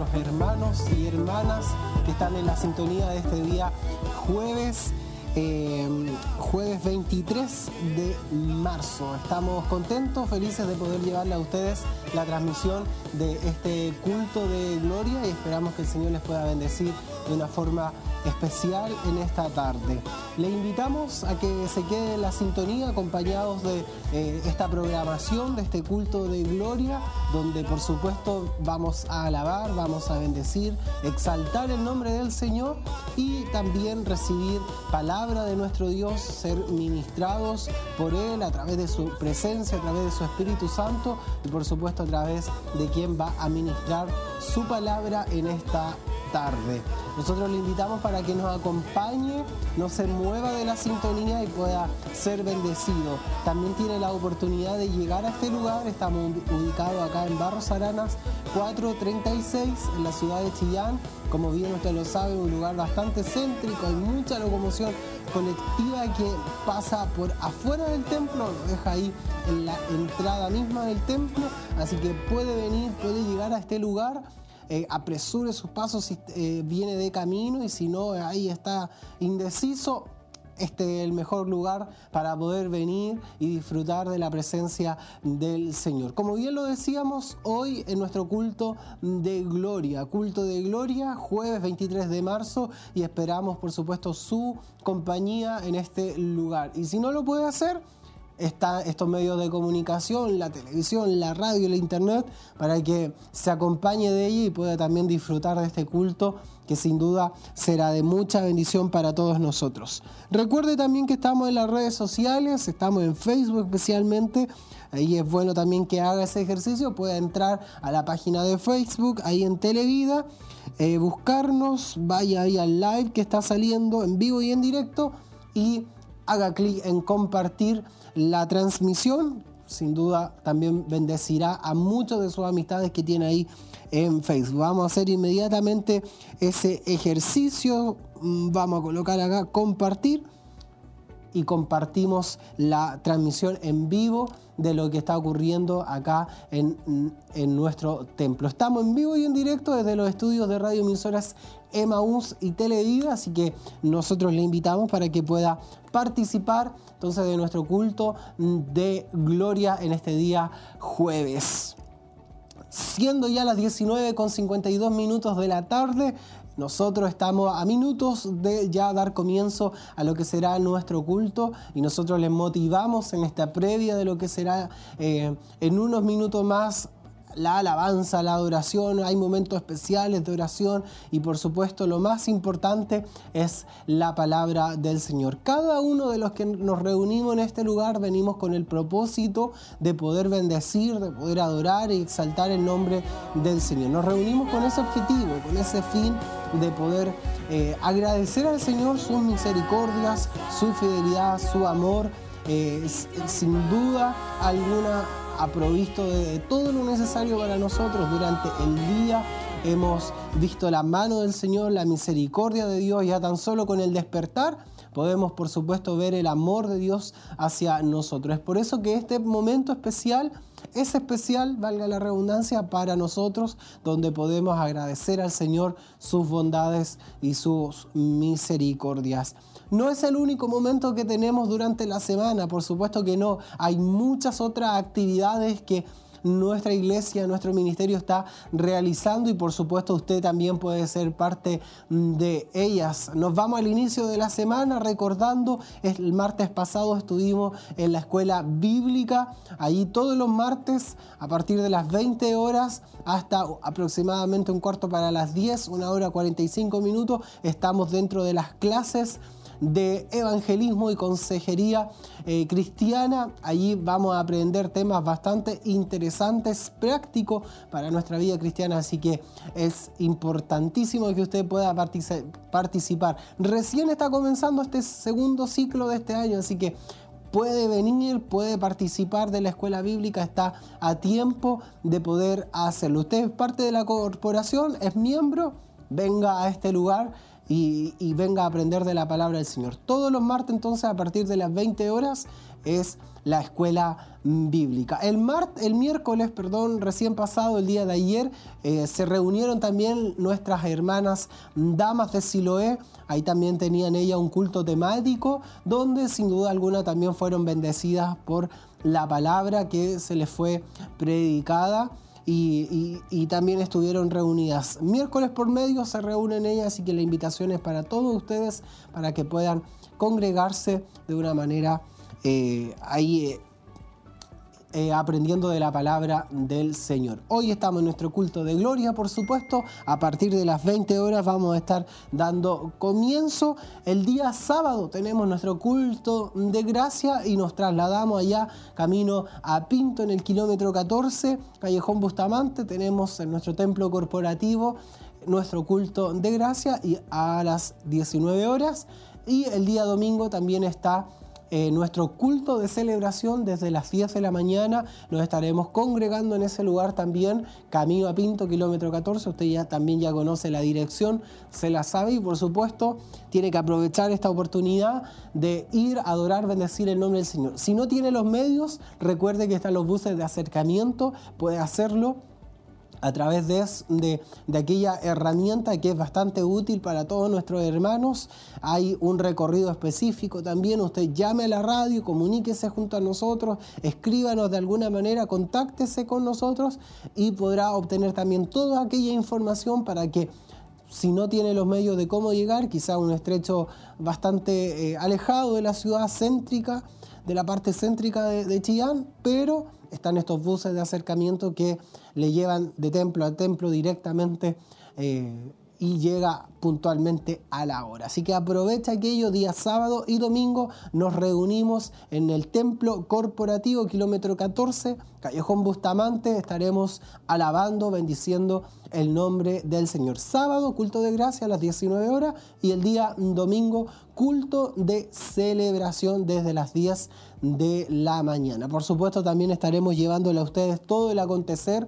nuestros hermanos y hermanas que están en la sintonía de este día jueves. Eh, jueves 23 de marzo. Estamos contentos, felices de poder llevarle a ustedes la transmisión de este culto de gloria y esperamos que el Señor les pueda bendecir de una forma especial en esta tarde. Le invitamos a que se quede en la sintonía acompañados de eh, esta programación, de este culto de gloria, donde por supuesto vamos a alabar, vamos a bendecir, exaltar el nombre del Señor y también recibir palabra de nuestro Dios, ser ministrados por Él a través de su presencia, a través de su Espíritu Santo y por supuesto a través de quien va a ministrar su palabra en esta tarde. Nosotros le invitamos para que nos acompañe, no se mueva de la sintonía y pueda ser bendecido. También tiene la oportunidad de llegar a este lugar. Estamos ubicados acá en Barros Aranas 436 en la ciudad de Chillán. Como bien usted lo sabe, un lugar bastante céntrico, hay mucha locomoción colectiva que pasa por afuera del templo, lo deja ahí en la entrada misma del templo, así que puede venir, puede llegar a este lugar eh, apresure sus pasos si eh, viene de camino y si no, ahí está indeciso. Este es el mejor lugar para poder venir y disfrutar de la presencia del Señor. Como bien lo decíamos, hoy en nuestro culto de gloria, culto de gloria, jueves 23 de marzo, y esperamos, por supuesto, su compañía en este lugar. Y si no lo puede hacer, estos medios de comunicación, la televisión, la radio, la internet, para que se acompañe de ella y pueda también disfrutar de este culto que sin duda será de mucha bendición para todos nosotros. Recuerde también que estamos en las redes sociales, estamos en Facebook especialmente. Ahí es bueno también que haga ese ejercicio, pueda entrar a la página de Facebook, ahí en Televida, eh, buscarnos, vaya ahí al live que está saliendo en vivo y en directo y haga clic en compartir la transmisión. Sin duda también bendecirá a muchos de sus amistades que tiene ahí en Facebook. Vamos a hacer inmediatamente ese ejercicio. Mm, vamos a colocar acá compartir y compartimos la transmisión en vivo de lo que está ocurriendo acá en, nuestro templo. Estamos en vivo y en directo desde los estudios de Radio Emisoras Emaús y Televida, así que nosotros le invitamos para que pueda participar entonces de nuestro culto de gloria en este día jueves. Siendo ya las 19 con 52 minutos de la tarde, nosotros estamos a minutos de ya dar comienzo a lo que será nuestro culto y nosotros les motivamos en esta previa de lo que será eh, en unos minutos más la alabanza, la adoración, hay momentos especiales de oración y por supuesto lo más importante es la palabra del Señor. Cada uno de los que nos reunimos en este lugar venimos con el propósito de poder bendecir, de poder adorar y exaltar el nombre del Señor. Nos reunimos con ese objetivo, con ese fin de poder eh, agradecer al Señor sus misericordias, su fidelidad, su amor. Eh, sin duda alguna ha provisto de todo lo necesario para nosotros durante el día. Hemos visto la mano del Señor, la misericordia de Dios, ya tan solo con el despertar podemos por supuesto ver el amor de Dios hacia nosotros. Es por eso que este momento especial es especial, valga la redundancia, para nosotros, donde podemos agradecer al Señor sus bondades y sus misericordias. No es el único momento que tenemos durante la semana, por supuesto que no. Hay muchas otras actividades que nuestra iglesia, nuestro ministerio está realizando y por supuesto usted también puede ser parte de ellas. Nos vamos al inicio de la semana recordando, el martes pasado estuvimos en la escuela bíblica, allí todos los martes a partir de las 20 horas hasta aproximadamente un cuarto para las 10, una hora 45 minutos, estamos dentro de las clases de evangelismo y consejería eh, cristiana. Allí vamos a aprender temas bastante interesantes, prácticos para nuestra vida cristiana, así que es importantísimo que usted pueda participar. Recién está comenzando este segundo ciclo de este año, así que puede venir, puede participar de la escuela bíblica, está a tiempo de poder hacerlo. Usted es parte de la corporación, es miembro, venga a este lugar y, venga a aprender de la palabra del Señor. Todos los martes entonces a partir de las 20 horas es la escuela bíblica. El, el miércoles, perdón, recién pasado, el día de ayer, eh, se reunieron también nuestras hermanas damas de Siloé. Ahí también tenían ella un culto temático, donde sin duda alguna también fueron bendecidas por la palabra que se les fue predicada. Y, y, también estuvieron reunidas. Miércoles por medio se reúnen ellas, así que la invitación es para todos ustedes para que puedan congregarse de una manera eh, ahí eh, aprendiendo de la palabra del Señor. Hoy estamos en nuestro culto de gloria, por supuesto. A partir de las 20 horas vamos a estar dando comienzo. El día sábado tenemos nuestro culto de gracia y nos trasladamos allá camino a Pinto en el kilómetro 14, Callejón Bustamante. Tenemos en nuestro templo corporativo nuestro culto de gracia y a las 19 horas. Y el día domingo también está eh, nuestro culto de celebración desde las 10 de la mañana. Nos estaremos congregando en ese lugar también, Camino a Pinto, kilómetro 14. Usted ya también ya conoce la dirección, se la sabe y por supuesto tiene que aprovechar esta oportunidad de ir a adorar, bendecir el nombre del Señor. Si no tiene los medios, recuerde que están los buses de acercamiento, puede hacerlo a través de, aquella herramienta que es bastante útil para todos nuestros hermanos. Hay un recorrido específico también. Usted llame a la radio, comuníquese junto a nosotros, escríbanos de alguna manera, contáctese con nosotros y podrá obtener también toda aquella información para que si no tiene los medios de cómo llegar, quizá un estrecho bastante eh, alejado de la ciudad céntrica, de la parte céntrica de Chillán, pero están estos buses de acercamiento que le llevan de templo a templo directamente eh, y llega puntualmente a la hora. Así que aprovecha aquello, día sábado y domingo nos reunimos en el templo corporativo, kilómetro 14, Callejón Bustamante, estaremos alabando, bendiciendo el nombre del Señor. Sábado, culto de gracia a las 19 horas y el día domingo, culto de celebración desde las 10 de la mañana. Por supuesto, también estaremos llevándole a ustedes todo el acontecer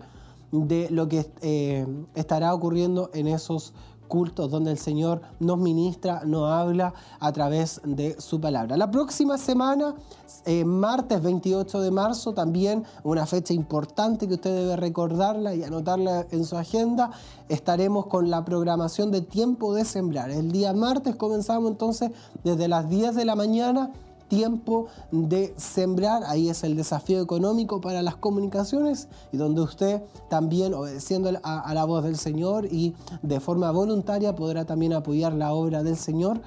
de lo que eh, estará ocurriendo en esos cultos donde el Señor nos ministra, nos habla a través de su palabra. La próxima semana, eh, martes 28 de marzo, también una fecha importante que usted debe recordarla y anotarla en su agenda, estaremos con la programación de tiempo de sembrar. El día martes comenzamos entonces desde las 10 de la mañana tiempo de sembrar. Ahí es el desafío económico para las comunicaciones y donde usted también, obedeciendo a, la voz del Señor y de forma voluntaria, podrá también apoyar la obra del Señor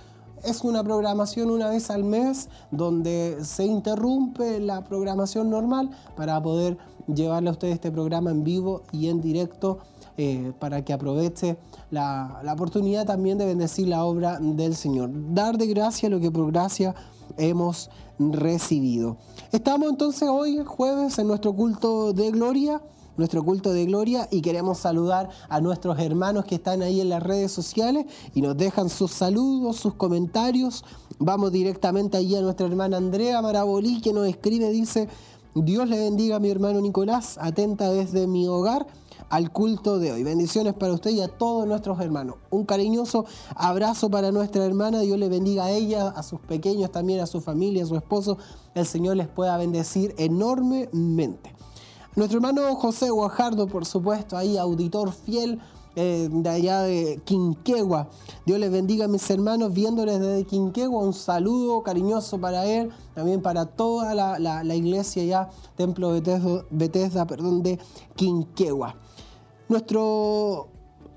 es una programación una vez al mes donde se interrumpe la programación normal para poder llevarle a usted este programa en vivo y en directo eh, para que aproveche la, la, oportunidad también de bendecir la obra del Señor. Dar de gracia lo que por gracia hemos recibido. Estamos entonces hoy, jueves, en nuestro culto de gloria nuestro culto de gloria y queremos saludar a nuestros hermanos que están ahí en las redes sociales y nos dejan sus saludos, sus comentarios. Vamos directamente allí a nuestra hermana Andrea Marabolí que nos escribe, dice, Dios le bendiga a mi hermano Nicolás, atenta desde mi hogar al culto de hoy. Bendiciones para usted y a todos nuestros hermanos. Un cariñoso abrazo para nuestra hermana. Dios le bendiga a ella, a sus pequeños también, a su familia, a su esposo. El Señor les pueda bendecir enormemente. Nuestro hermano José Guajardo, por supuesto, ahí auditor fiel eh, de allá de Quinquegua. Dios les bendiga a mis hermanos viéndoles desde Quinquegua. Un saludo cariñoso para él, también para toda la, iglesia ya, Templo Bethesda, Bethesda perdón, de Quinquegua. Nuestros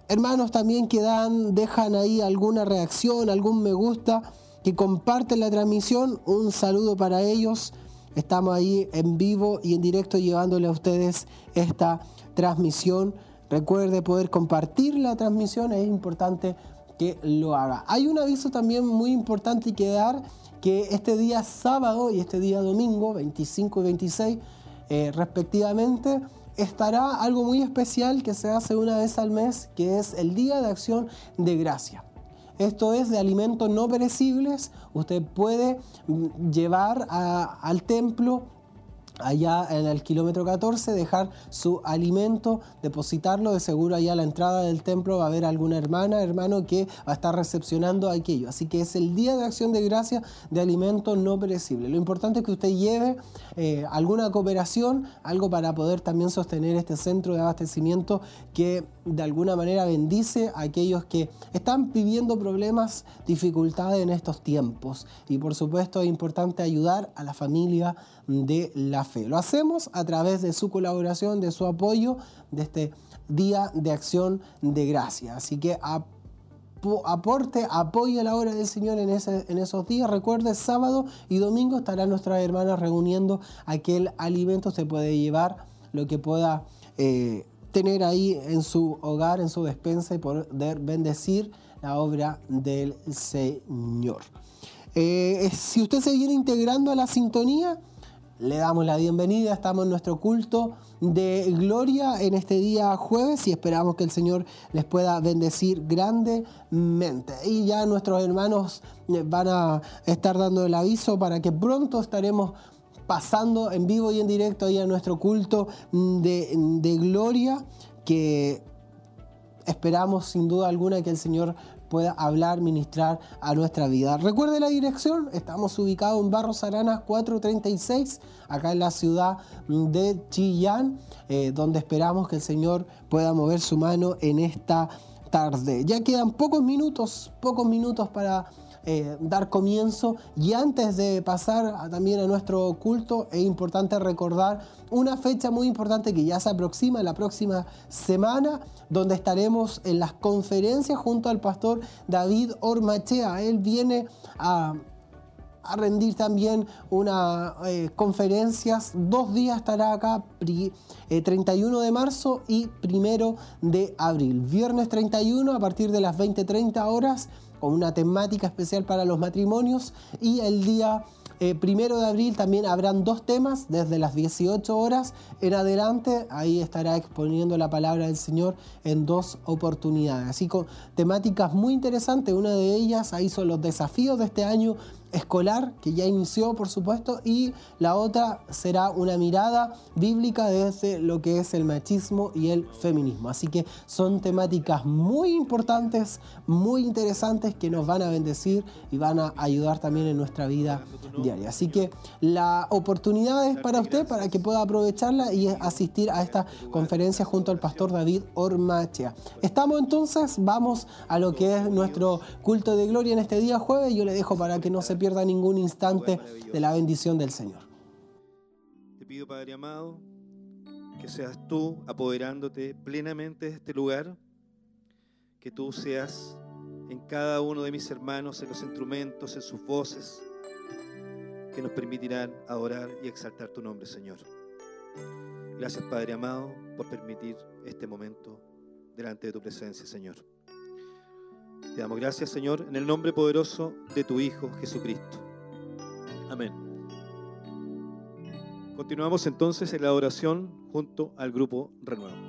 hermanos también que dan, dejan ahí alguna reacción, algún me gusta, que comparten la transmisión, un saludo para ellos. Estamos ahí en vivo y en directo llevándole a ustedes esta transmisión. Recuerde poder compartir la transmisión, es importante que lo haga. Hay un aviso también muy importante que dar, que este día sábado y este día domingo, 25 y 26 eh, respectivamente, estará algo muy especial que se hace una vez al mes, que es el Día de Acción de Gracia. Esto es de alimentos no perecibles. Usted puede mm, llevar al templo allá en el kilómetro 14, dejar su alimento, depositarlo, de seguro allá a la entrada del templo va a haber alguna hermana, hermano que va a estar recepcionando aquello. Así que es el día de acción de gracia de alimento no perecible. Lo importante es que usted lleve eh, alguna cooperación, algo para poder también sostener este centro de abastecimiento que de alguna manera bendice a aquellos que están viviendo problemas, dificultades en estos tiempos. Y por supuesto es importante ayudar a la familia de la fe. Lo hacemos a través de su colaboración, de su apoyo, de este día de acción de gracia. Así que aporte, apoye la obra del Señor en, esos días. Recuerde, sábado y domingo estarán nuestras hermanas reuniendo aquel alimento. Se puede llevar lo que pueda eh, tener ahí en su hogar, en su despensa y poder bendecir la obra del Señor. Eh, si usted se viene integrando a la sintonía, le damos la bienvenida, estamos en nuestro culto de gloria en este día jueves y esperamos que el Señor les pueda bendecir grandemente. Y ya nuestros hermanos eh, van a estar dando el aviso para que pronto estaremos pasando en vivo y en directo ahí a nuestro culto de, de gloria que esperamos sin duda alguna que el Señor pueda hablar, ministrar a nuestra vida. Recuerde la dirección, estamos ubicados en Barros Aranas 436, acá en la ciudad de Chillán, eh, donde esperamos que el Señor pueda mover su mano en esta tarde. Ya quedan pocos minutos, pocos minutos para eh, dar comienzo y antes de pasar también a nuestro culto es importante recordar una fecha muy importante que ya se aproxima la próxima semana donde estaremos en las conferencias junto al pastor David Ormachea. Él viene a rendir también unas eh, conferencias. Dos días estará acá, 31 eh, de marzo y 1 de abril. Viernes 31 a partir de las 20-30 horas con una temática especial para los matrimonios y el día eh, primero de abril también habrán dos temas desde las 18 horas en adelante. Ahí estará exponiendo la palabra del Señor en dos oportunidades. Así con temáticas muy interesantes. Una de ellas ahí son los desafíos de este año escolar, que ya inició por supuesto, y la otra será una mirada bíblica desde lo que es el machismo y el feminismo. Así que son temáticas muy importantes, muy interesantes que nos van a bendecir y van a ayudar también en nuestra vida diaria. Así que la oportunidad es para usted, para que pueda aprovecharla y asistir a esta conferencia junto al pastor David Ormachea. Estamos entonces, vamos a lo que es nuestro culto de gloria en este día jueves. Yo le dejo para que no se pierda ningún instante de la bendición del Señor. Te pido, Padre amado, que seas tú apoderándote plenamente de este lugar, que tú seas en cada uno de mis hermanos, en los instrumentos, en sus voces, que nos permitirán adorar y exaltar tu nombre, Señor. Gracias, Padre amado, por permitir este momento delante de tu presencia, Señor. Te damos gracias, Señor, en el nombre poderoso de tu Hijo Jesucristo. Amén. Continuamos entonces en la adoración junto al grupo Renuevo.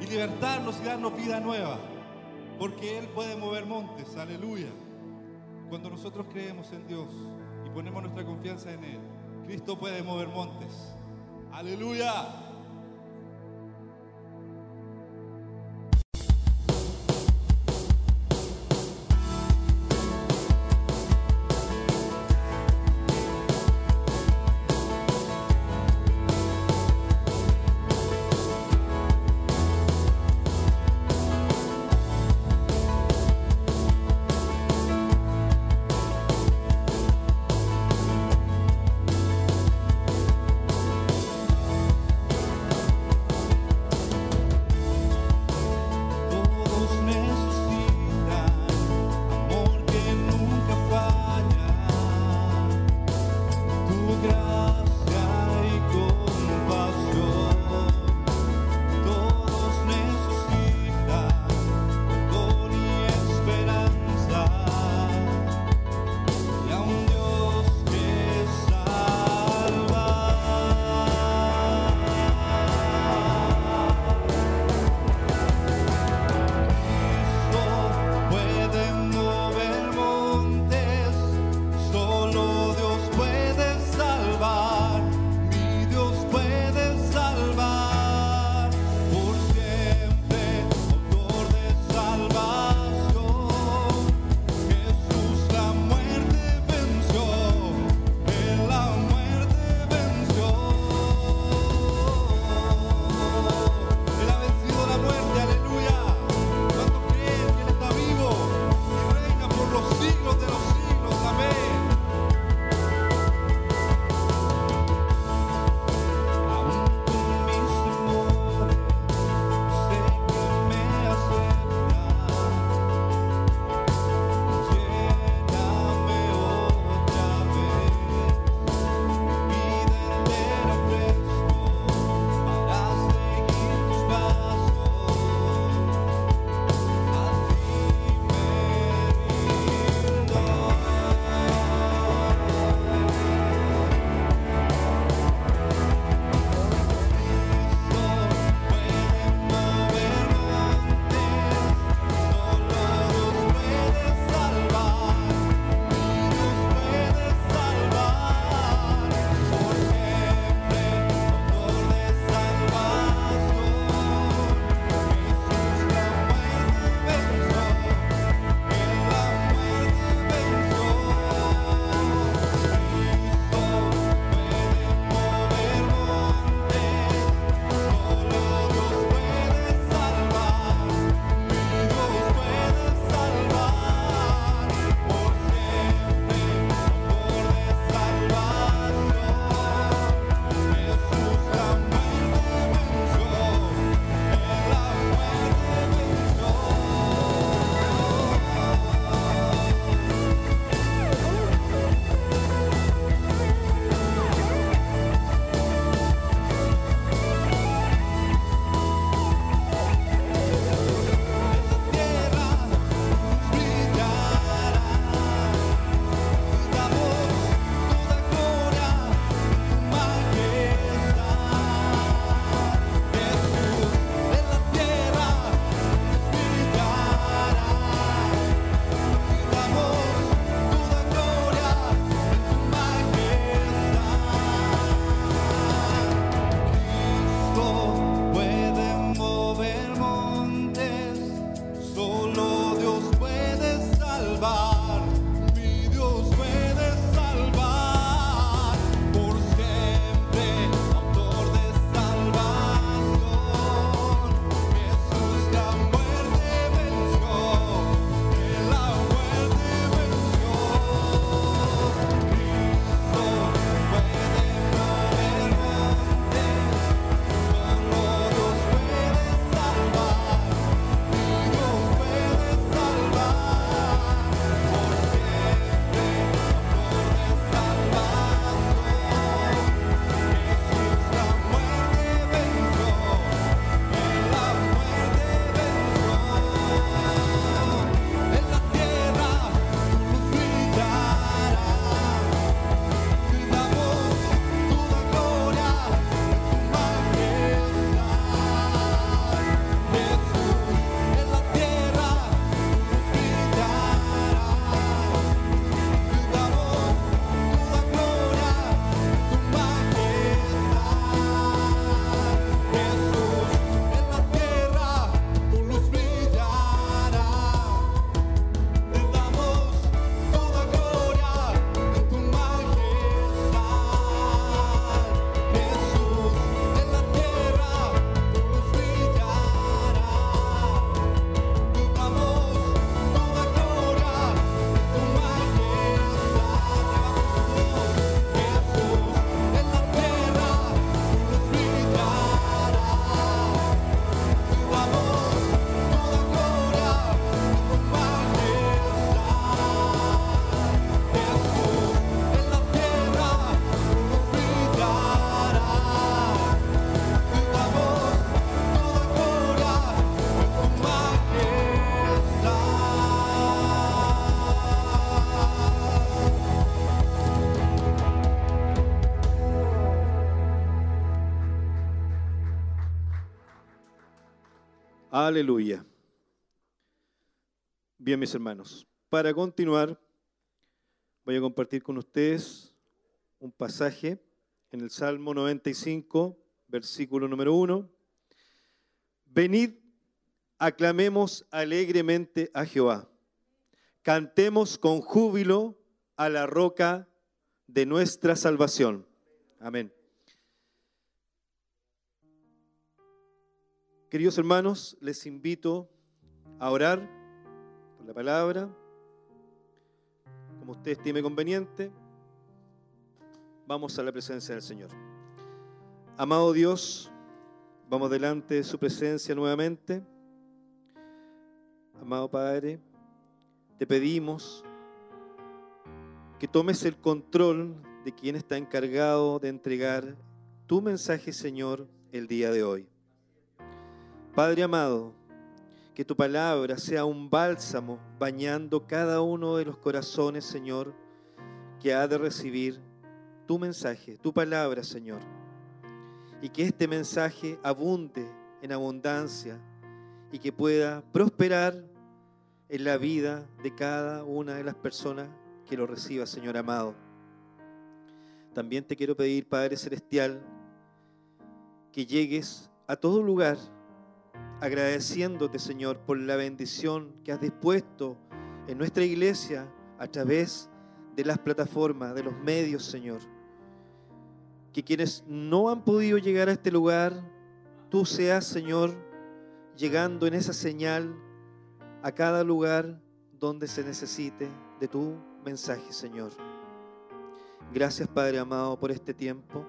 Y libertarnos y darnos vida nueva. Porque Él puede mover montes, aleluya. Cuando nosotros creemos en Dios y ponemos nuestra confianza en Él, Cristo puede mover montes. Aleluya. Aleluya. Bien, mis hermanos, para continuar, voy a compartir con ustedes un pasaje en el Salmo 95, versículo número 1. Venid, aclamemos alegremente a Jehová. Cantemos con júbilo a la roca de nuestra salvación. Amén. Queridos hermanos, les invito a orar por la palabra, como usted estime conveniente. Vamos a la presencia del Señor. Amado Dios, vamos delante de su presencia nuevamente. Amado Padre, te pedimos que tomes el control de quien está encargado de entregar tu mensaje, Señor, el día de hoy. Padre amado, que tu palabra sea un bálsamo bañando cada uno de los corazones, Señor, que ha de recibir tu mensaje, tu palabra, Señor. Y que este mensaje abunde en abundancia y que pueda prosperar en la vida de cada una de las personas que lo reciba, Señor amado. También te quiero pedir, Padre Celestial, que llegues a todo lugar agradeciéndote, Señor, por la bendición que has dispuesto en nuestra iglesia a través de las plataformas, de los medios, Señor. Que quienes no han podido llegar a este lugar, tú seas, Señor, llegando en esa señal a cada lugar donde se necesite de tu mensaje, Señor. Gracias, Padre amado, por este tiempo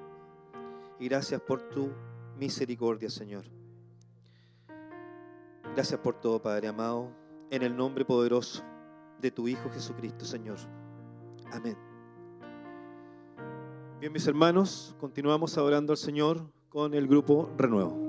y gracias por tu misericordia, Señor. Gracias por todo, Padre amado, en el nombre poderoso de tu Hijo Jesucristo, Señor. Amén. Bien, mis hermanos, continuamos adorando al Señor con el grupo Renuevo.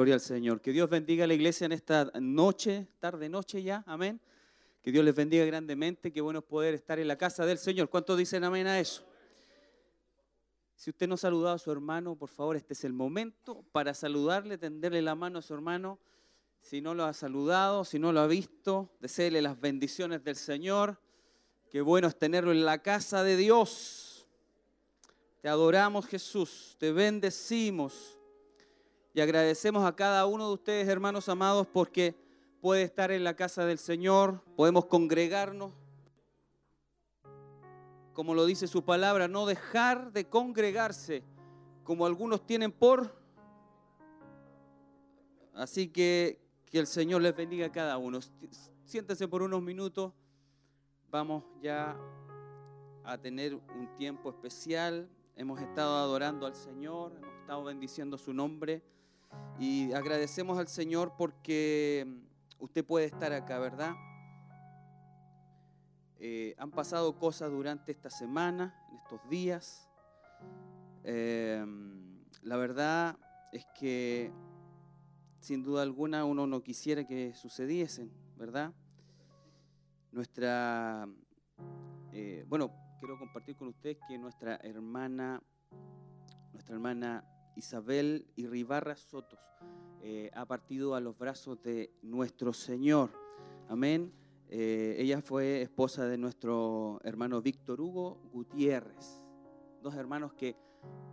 Gloria al Señor. Que Dios bendiga a la iglesia en esta noche, tarde, noche ya. Amén. Que Dios les bendiga grandemente. Qué bueno es poder estar en la casa del Señor. ¿Cuántos dicen amén a eso? Si usted no ha saludado a su hermano, por favor, este es el momento para saludarle, tenderle la mano a su hermano. Si no lo ha saludado, si no lo ha visto, deseele las bendiciones del Señor. Qué bueno es tenerlo en la casa de Dios. Te adoramos, Jesús. Te bendecimos. Y agradecemos a cada uno de ustedes, hermanos amados, porque puede estar en la casa del Señor, podemos congregarnos, como lo dice su palabra, no dejar de congregarse, como algunos tienen por... Así que que el Señor les bendiga a cada uno. Siéntense por unos minutos, vamos ya a tener un tiempo especial. Hemos estado adorando al Señor, hemos estado bendiciendo su nombre. Y agradecemos al Señor porque mm, usted puede estar acá, ¿verdad? Eh, han pasado cosas durante esta semana, en estos días. Eh, la verdad es que sin duda alguna uno no quisiera que sucediesen, ¿verdad? Nuestra, eh, bueno, quiero compartir con ustedes que nuestra hermana, nuestra hermana Isabel Irribarra Sotos eh, ha partido a los brazos de nuestro Señor. Amén. Eh, ella fue esposa de nuestro hermano Víctor Hugo Gutiérrez. Dos hermanos que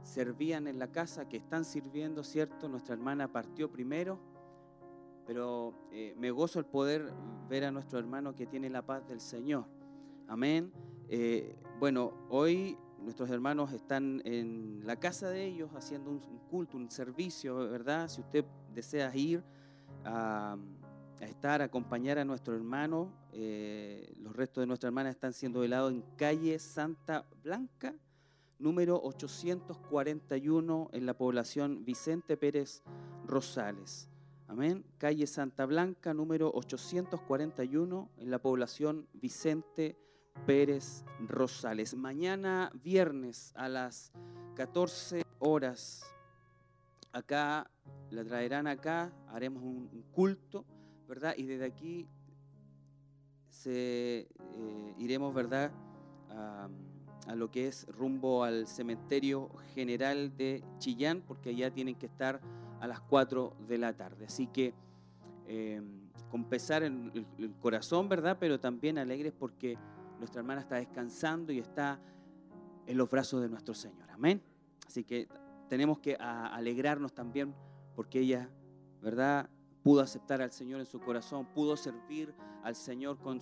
servían en la casa, que están sirviendo, ¿cierto? Nuestra hermana partió primero, pero eh, me gozo el poder ver a nuestro hermano que tiene la paz del Señor. Amén. bueno, hoy nuestros hermanos están en la casa de ellos haciendo un, culto, un servicio, ¿verdad? Si usted desea ir a, estar, a acompañar a nuestro hermano, eh, los restos de nuestra hermana están siendo velados en calle Santa Blanca, número 841 en la población Vicente Pérez Rosales. Amén. Calle Santa Blanca, número 841 en la población Vicente Pérez Rosales. Mañana viernes a las 14 horas, acá, la traerán acá, haremos un, culto, ¿verdad? Y desde aquí se, eh, iremos, ¿verdad? A, lo que es rumbo al cementerio general de Chillán, porque allá tienen que estar a las 4 de la tarde. Así que eh, con pesar en el corazón, ¿verdad? Pero también alegres porque nuestra hermana está descansando y está en los brazos de nuestro Señor. Amén. Así que tenemos que alegrarnos también porque ella, ¿verdad? Pudo aceptar al Señor en su corazón, pudo servir al Señor con,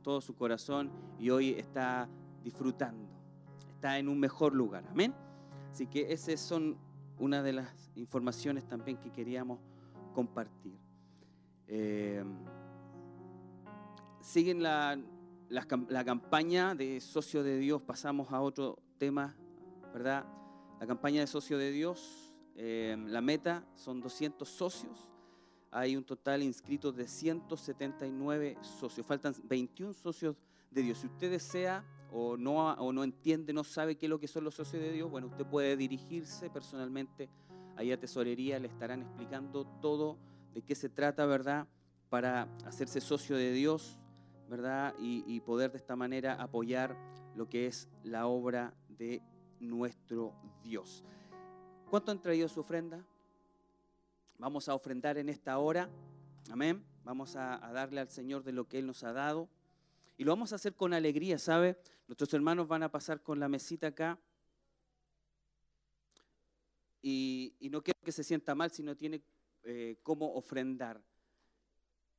todo su corazón y hoy está disfrutando, está en un mejor lugar. Amén. Así que esas son una de las informaciones también que queríamos compartir. Eh, siguen la, la, campaña de Socio de Dios, pasamos a otro tema, ¿verdad? La campaña de Socio de Dios, eh, la meta son 200 socios, hay un total inscrito de 179 socios, faltan 21 socios de Dios. Si usted desea o no, o no entiende, no sabe qué es lo que son los socios de Dios, bueno, usted puede dirigirse personalmente ahí a Tesorería, le estarán explicando todo de qué se trata, ¿verdad? Para hacerse socio de Dios, Y, poder de esta manera apoyar lo que es la obra de nuestro Dios. ¿Cuánto han traído su ofrenda? Vamos a ofrendar en esta hora. Amén. Vamos a, darle al Señor de lo que Él nos ha dado. Y lo vamos a hacer con alegría, ¿sabe? Nuestros hermanos van a pasar con la mesita acá. Y, no quiero que se sienta mal si no tiene eh, cómo ofrendar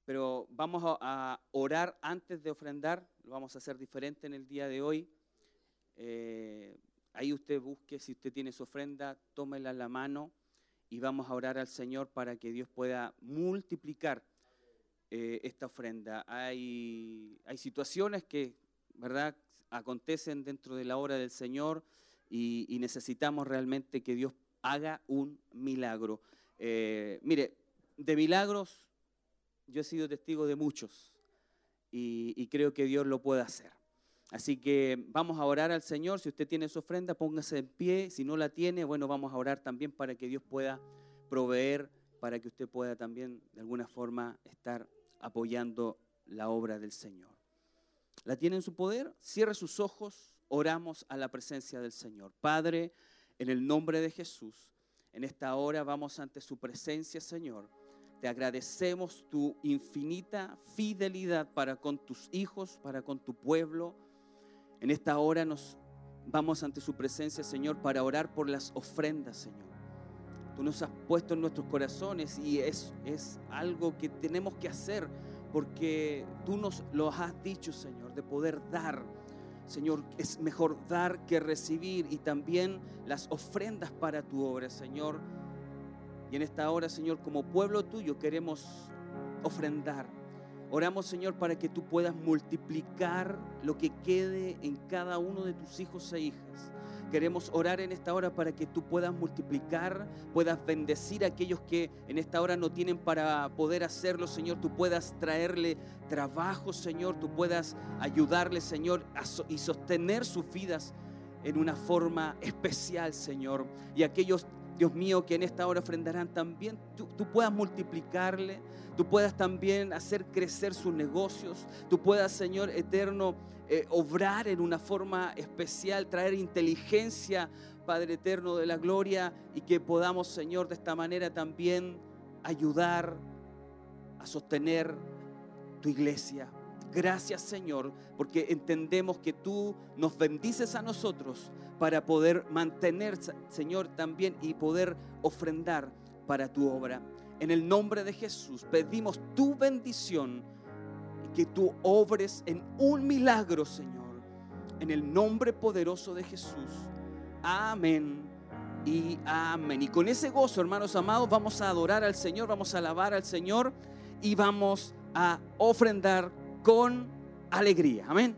pero vamos a orar antes de ofrendar, lo vamos a hacer diferente en el día de hoy. Eh, ahí usted busque, si usted tiene su ofrenda, tómela en la mano y vamos a orar al Señor para que Dios pueda multiplicar eh, esta ofrenda. Hay, hay situaciones que, ¿verdad?, acontecen dentro de la obra del Señor y, necesitamos realmente que Dios haga un milagro. Eh, mire, de milagros yo he sido testigo de muchos y, creo que Dios lo puede hacer. Así que vamos a orar al Señor. Si usted tiene su ofrenda, póngase en pie. Si no la tiene, bueno, vamos a orar también para que Dios pueda proveer para que usted pueda también de alguna forma estar apoyando la obra del Señor. ¿La tiene en su poder? Cierre sus ojos, oramos a la presencia del Señor. Padre, en el nombre de Jesús, en esta hora vamos ante su presencia, Señor. Te agradecemos tu infinita fidelidad para con tus hijos, para con tu pueblo. En esta hora nos vamos ante su presencia, Señor, para orar por las ofrendas, Señor. Tú nos has puesto en nuestros corazones y es, es algo que tenemos que hacer porque tú nos lo has dicho, Señor, de poder dar. Señor, es mejor dar que recibir y también las ofrendas para tu obra, Señor. Y en esta hora, Señor, como pueblo tuyo queremos ofrendar. Oramos, Señor, para que tú puedas multiplicar lo que quede en cada uno de tus hijos e hijas. Queremos orar en esta hora para que tú puedas multiplicar, puedas bendecir a aquellos que en esta hora no tienen para poder hacerlo, Señor. Tú puedas traerle trabajo, Señor. Tú puedas ayudarle, Señor, y sostener sus vidas en una forma especial, Señor. Y aquellos, Dios mío, que en esta hora ofrendarán también, tú, puedas multiplicarle, tú puedas también hacer crecer sus negocios, tú puedas, Señor eterno, eh, obrar en una forma especial, traer inteligencia, Padre eterno de la gloria, y que podamos, Señor, de esta manera también ayudar a sostener tu iglesia. Gracias, Señor, porque entendemos que tú nos bendices a nosotros para poder mantener, Señor, también y poder ofrendar para tu obra. En el nombre de Jesús pedimos tu bendición y que tú obres en un milagro, Señor. En el nombre poderoso de Jesús. Amén y amén. Y con ese gozo, hermanos amados, vamos a adorar al Señor, vamos a alabar al Señor y vamos a ofrendar con alegría. Amén.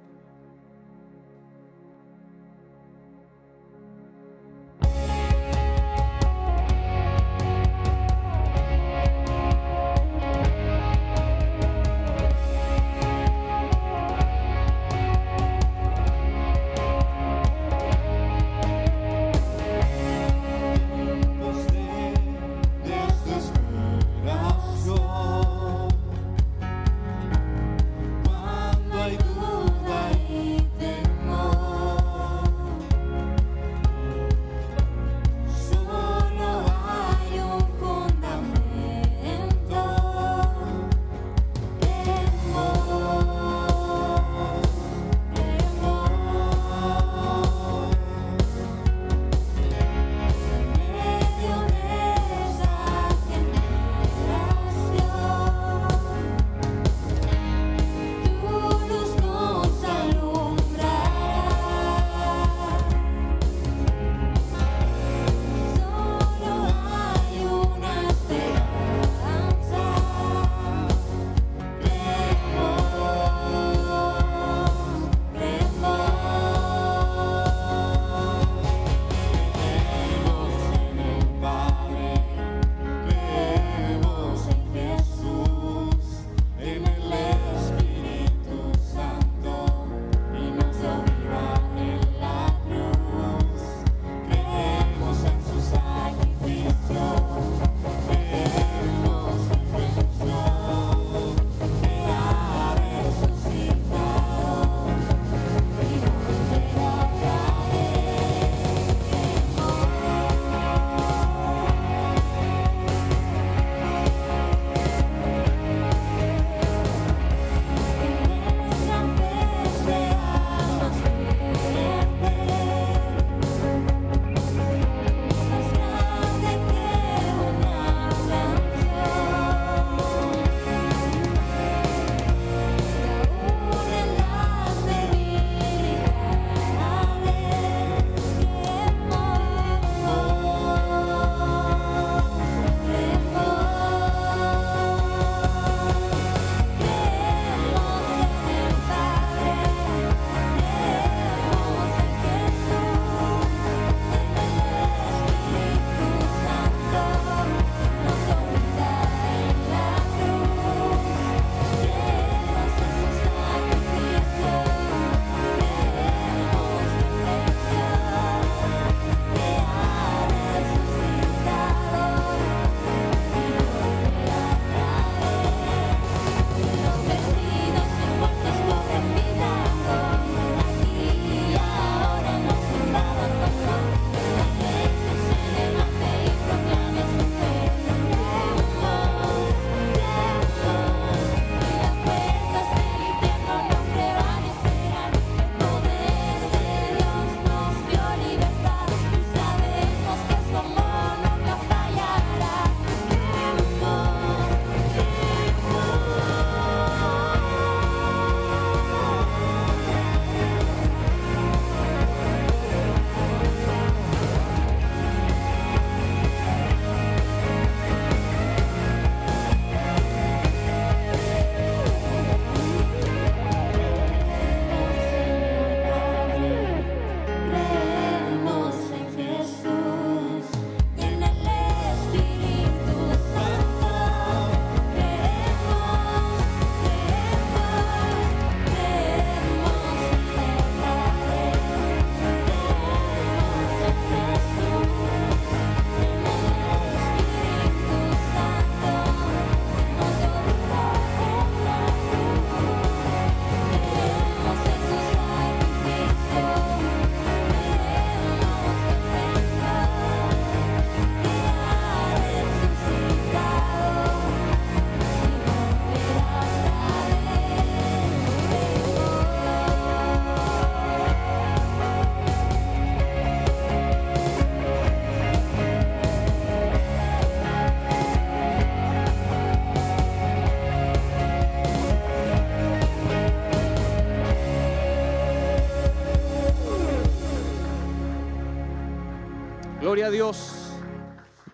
Dios.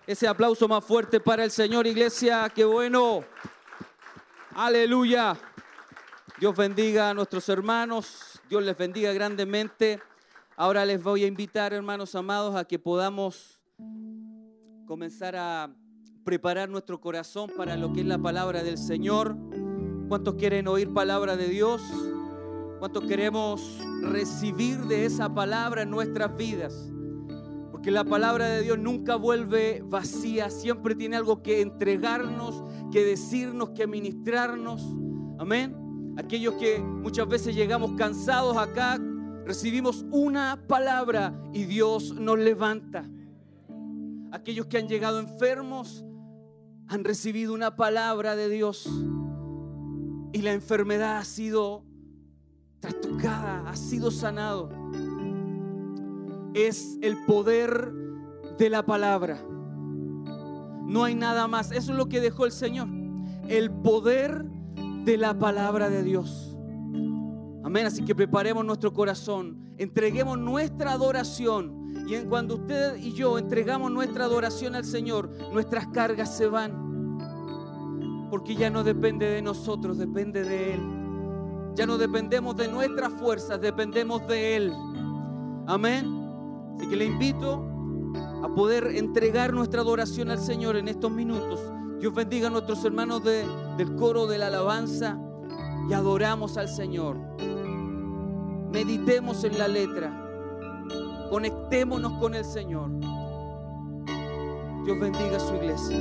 Ese aplauso más fuerte para el Señor, iglesia. Qué bueno. Aleluya. Dios bendiga a nuestros hermanos. Dios les bendiga grandemente. Ahora les voy a invitar, hermanos amados, a que podamos comenzar a preparar nuestro corazón para lo que es la palabra del Señor. ¿Cuántos quieren oír palabra de Dios? ¿Cuántos queremos recibir de esa palabra en nuestras vidas? Porque la palabra de Dios nunca vuelve vacía, siempre tiene algo que entregarnos, que decirnos, que ministrarnos. Amén. Aquellos que muchas veces llegamos cansados acá, recibimos una palabra y Dios nos levanta. Aquellos que han llegado enfermos han recibido una palabra de Dios y la enfermedad ha sido trastocada, ha sido sanado. Es el poder de la palabra. No hay nada más. Eso es lo que dejó el Señor. El poder de la palabra de Dios. Amén. Así que preparemos nuestro corazón. Entreguemos nuestra adoración. Y en cuando usted y yo entregamos nuestra adoración al Señor, nuestras cargas se van. Porque ya no depende de nosotros, depende de Él. Ya no dependemos de nuestras fuerzas, dependemos de Él. Amén. Así que le invito a poder entregar nuestra adoración al Señor en estos minutos. Dios bendiga a nuestros hermanos del coro de la alabanza y adoramos al Señor. Meditemos en la letra. Conectémonos con el Señor. Dios bendiga a su iglesia.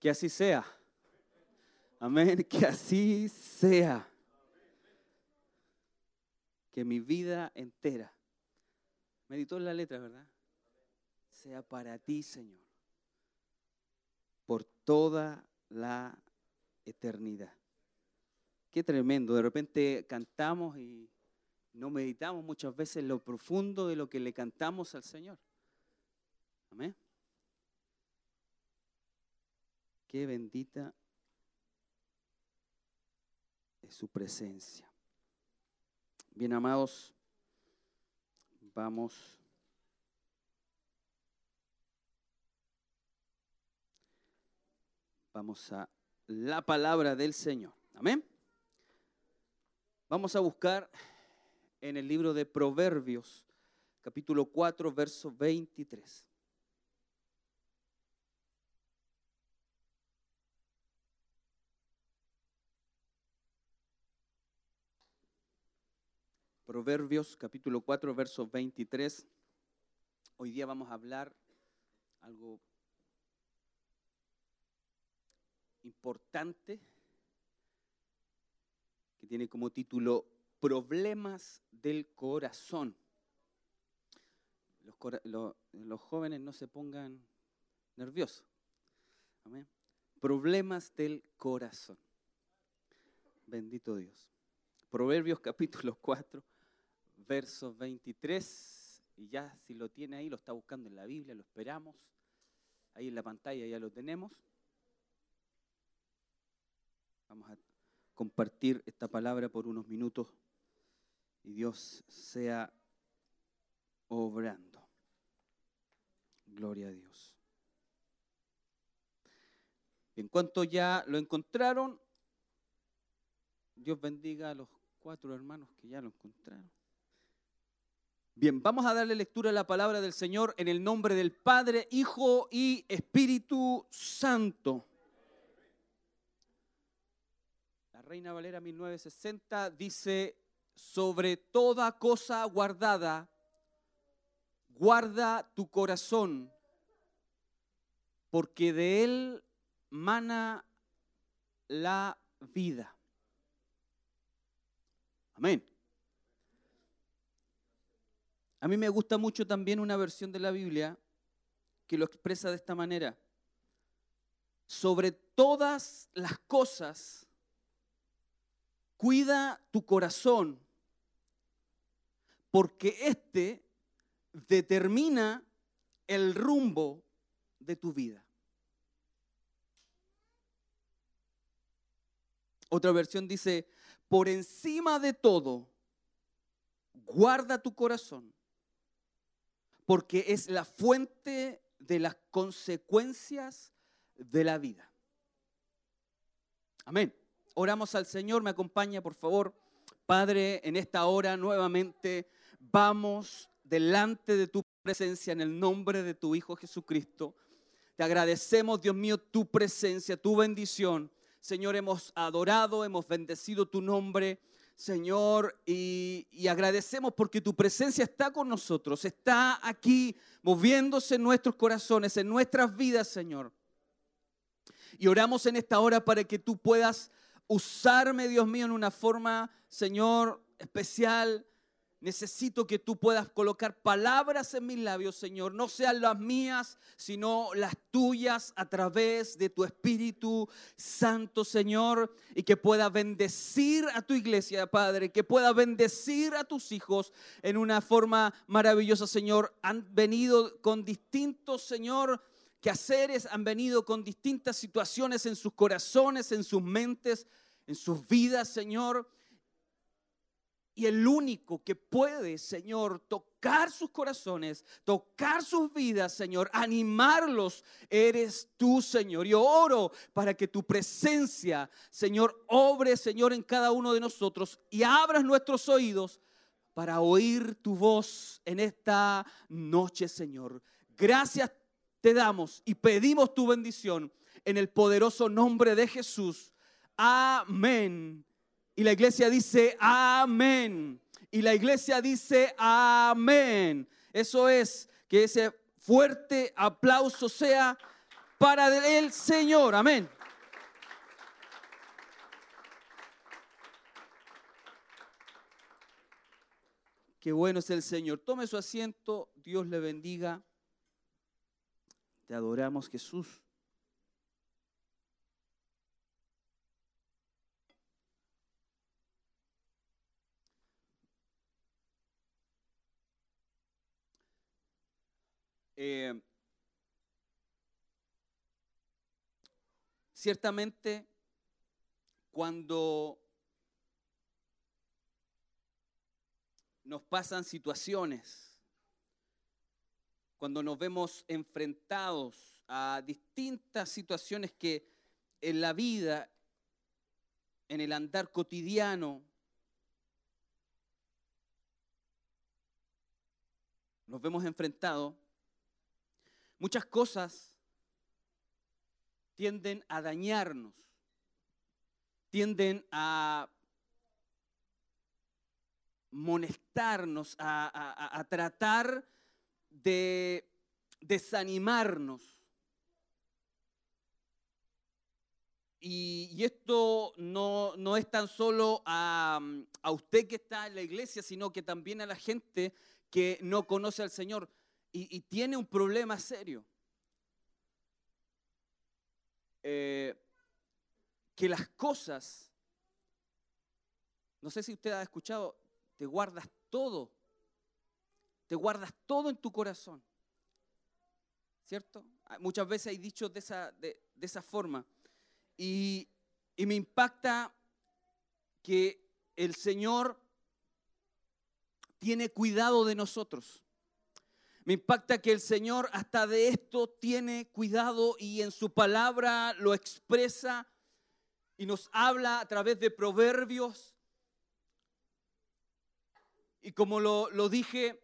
Que así sea. Amén. Que así sea. Que mi vida entera, meditó en la letra, ¿verdad? Sea para ti, Señor. Por toda la eternidad. Qué tremendo. De repente cantamos y no meditamos muchas veces lo profundo de lo que le cantamos al Señor. Amén. Qué bendita es su presencia. Bien, amados, vamos. Vamos a la palabra del Señor. Amén. Vamos a buscar en el libro de Proverbios, capítulo 4, verso 23. Proverbios capítulo 4, verso 23. Hoy día vamos a hablar algo importante que tiene como título Problemas del corazón. Los, jóvenes no se pongan nerviosos. Amén. Problemas del corazón. Bendito Dios. Proverbios capítulo 4, verso 23. Y ya si lo tiene ahí, lo está buscando en la Biblia, lo esperamos. Ahí en la pantalla ya lo tenemos. Vamos a compartir esta palabra por unos minutos y Dios sea obrando. Gloria a Dios. En cuanto ya lo encontraron, Dios bendiga a los cuatro hermanos que ya lo encontraron. Bien, vamos a darle lectura a la palabra del Señor en el nombre del Padre, Hijo y Espíritu Santo. La Reina Valera 1960 dice, sobre toda cosa guardada, guarda tu corazón, porque de él mana la vida. Amén. A mí me gusta mucho también una versión de la Biblia que lo expresa de esta manera. Sobre todas las cosas, cuida tu corazón, porque éste determina el rumbo de tu vida. Otra versión dice, por encima de todo, guarda tu corazón, porque es la fuente de las consecuencias de la vida. Amén. Oramos al Señor, me acompaña por favor. Padre, en esta hora nuevamente vamos delante de tu presencia en el nombre de tu Hijo Jesucristo. Te agradecemos, Dios mío, tu presencia, tu bendición. Señor, hemos adorado, hemos bendecido tu nombre, Señor, y, agradecemos porque tu presencia está con nosotros, está aquí moviéndose en nuestros corazones, en nuestras vidas, Señor. Y oramos en esta hora para que tú puedas usarme, Dios mío, en una forma, Señor, especial, Necesito que tú puedas colocar palabras en mis labios, Señor, no sean las mías, sino las tuyas a través de tu Espíritu Santo, Señor, y que pueda bendecir a tu iglesia, Padre, que pueda bendecir a tus hijos en una forma maravillosa, Señor. Han venido con distintos, Señor, quehaceres, han venido con distintas situaciones en sus corazones, en sus mentes, en sus vidas, Señor y el único que puede, Señor, tocar sus corazones, tocar sus vidas, Señor, animarlos, eres tú, Señor. Yo oro para que tu presencia, Señor, obre, Señor, en cada uno de nosotros y abras nuestros oídos para oír tu voz en esta noche, Señor. Gracias te damos y pedimos tu bendición en el poderoso nombre de Jesús. Amén y la iglesia dice amén. Y la iglesia dice amén. Eso es que ese fuerte aplauso sea para el Señor. Amén. Qué bueno es el Señor. Tome su asiento. Dios le bendiga. Te adoramos, Jesús. Eh, ciertamente, cuando nos pasan situaciones, cuando nos vemos enfrentados a distintas situaciones que en la vida, en el andar cotidiano, nos vemos enfrentados, muchas cosas tienden a dañarnos, tienden a molestarnos, a, tratar de desanimarnos. Y, esto no, es tan solo a, usted que está en la iglesia, sino que también a la gente que no conoce al Señor y, tiene un problema serio. Eh, que las cosas, no sé si usted ha escuchado, te guardas todo, te guardas todo en tu corazón. ¿Cierto? Muchas veces hay dichos de esa, de, esa forma. Y me impacta que el Señor tiene cuidado de nosotros. Me impacta que el Señor hasta de esto tiene cuidado y en su palabra lo expresa y nos habla a través de proverbios y como lo, dije,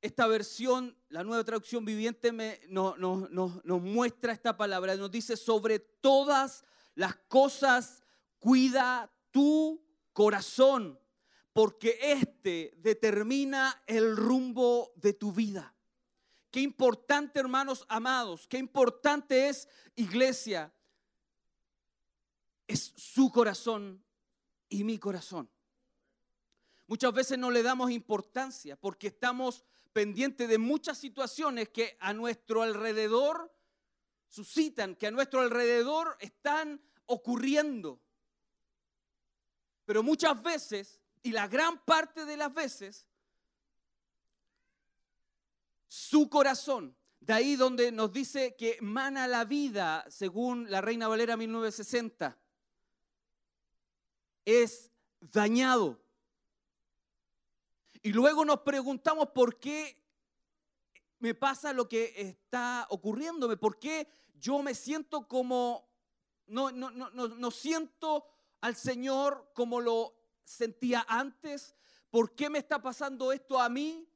esta versión, la nueva traducción viviente, me, nos muestra esta palabra. Nos dice, sobre todas las cosas, cuida tu corazón, porque este determina el rumbo de tu vida. Qué importante, hermanos amados, qué importante es iglesia. Es su corazón y mi corazón. Muchas veces no le damos importancia porque estamos pendientes de muchas situaciones que a nuestro alrededor suscitan, que a nuestro alrededor están ocurriendo. Pero muchas veces, y la gran parte de las veces, su corazón, de ahí donde nos dice que mana la vida, según la Reina Valera 1960, es dañado. Y luego nos preguntamos por qué me pasa lo que está ocurriéndome, por qué yo me siento como, no, no, no, no siento al Señor como lo sentía antes, por qué me está pasando esto a mí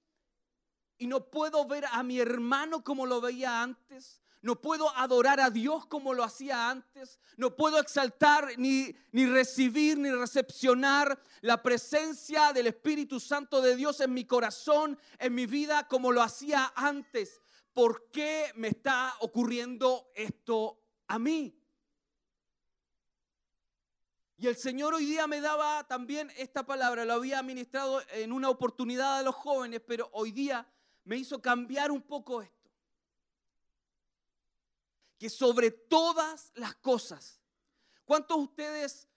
y no puedo ver a mi hermano como lo veía antes, no puedo adorar a Dios como lo hacía antes. No puedo exaltar ni, ni recibir ni recepcionar la presencia del Espíritu Santo de Dios en mi corazón, en mi vida, como lo hacía antes. ¿Por qué me está ocurriendo esto a mí? Y el Señor hoy día me daba también esta palabra, lo había ministrado en una oportunidad a los jóvenes, pero hoy día me hizo cambiar un poco esto que sobre todas las cosas, ¿cuántos de ustedes,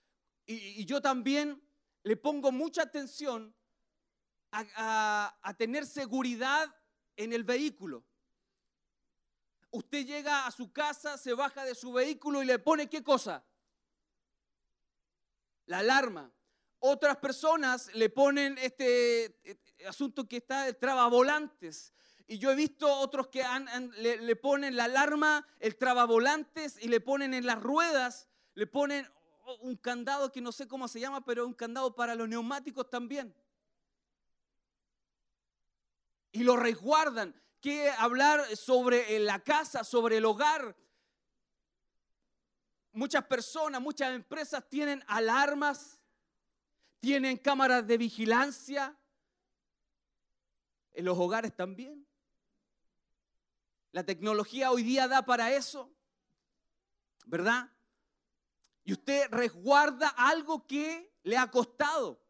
y, yo también, le pongo mucha atención a, tener seguridad en el vehículo? Usted llega a su casa, se baja de su vehículo y le pone qué cosa? La alarma. Otras personas le ponen este, este asunto que está el volantes. Y yo he visto otros que le, ponen la alarma, el trabavolantes y le ponen en las ruedas, le ponen un candado que no sé cómo se llama, pero un candado para los neumáticos también. Y lo resguardan. ¿Qué hablar sobre la casa, sobre el hogar? Muchas personas, muchas empresas tienen alarmas, tienen cámaras de vigilancia. En los hogares también. La tecnología hoy día da para eso, ¿verdad? Y usted resguarda algo que le ha costado.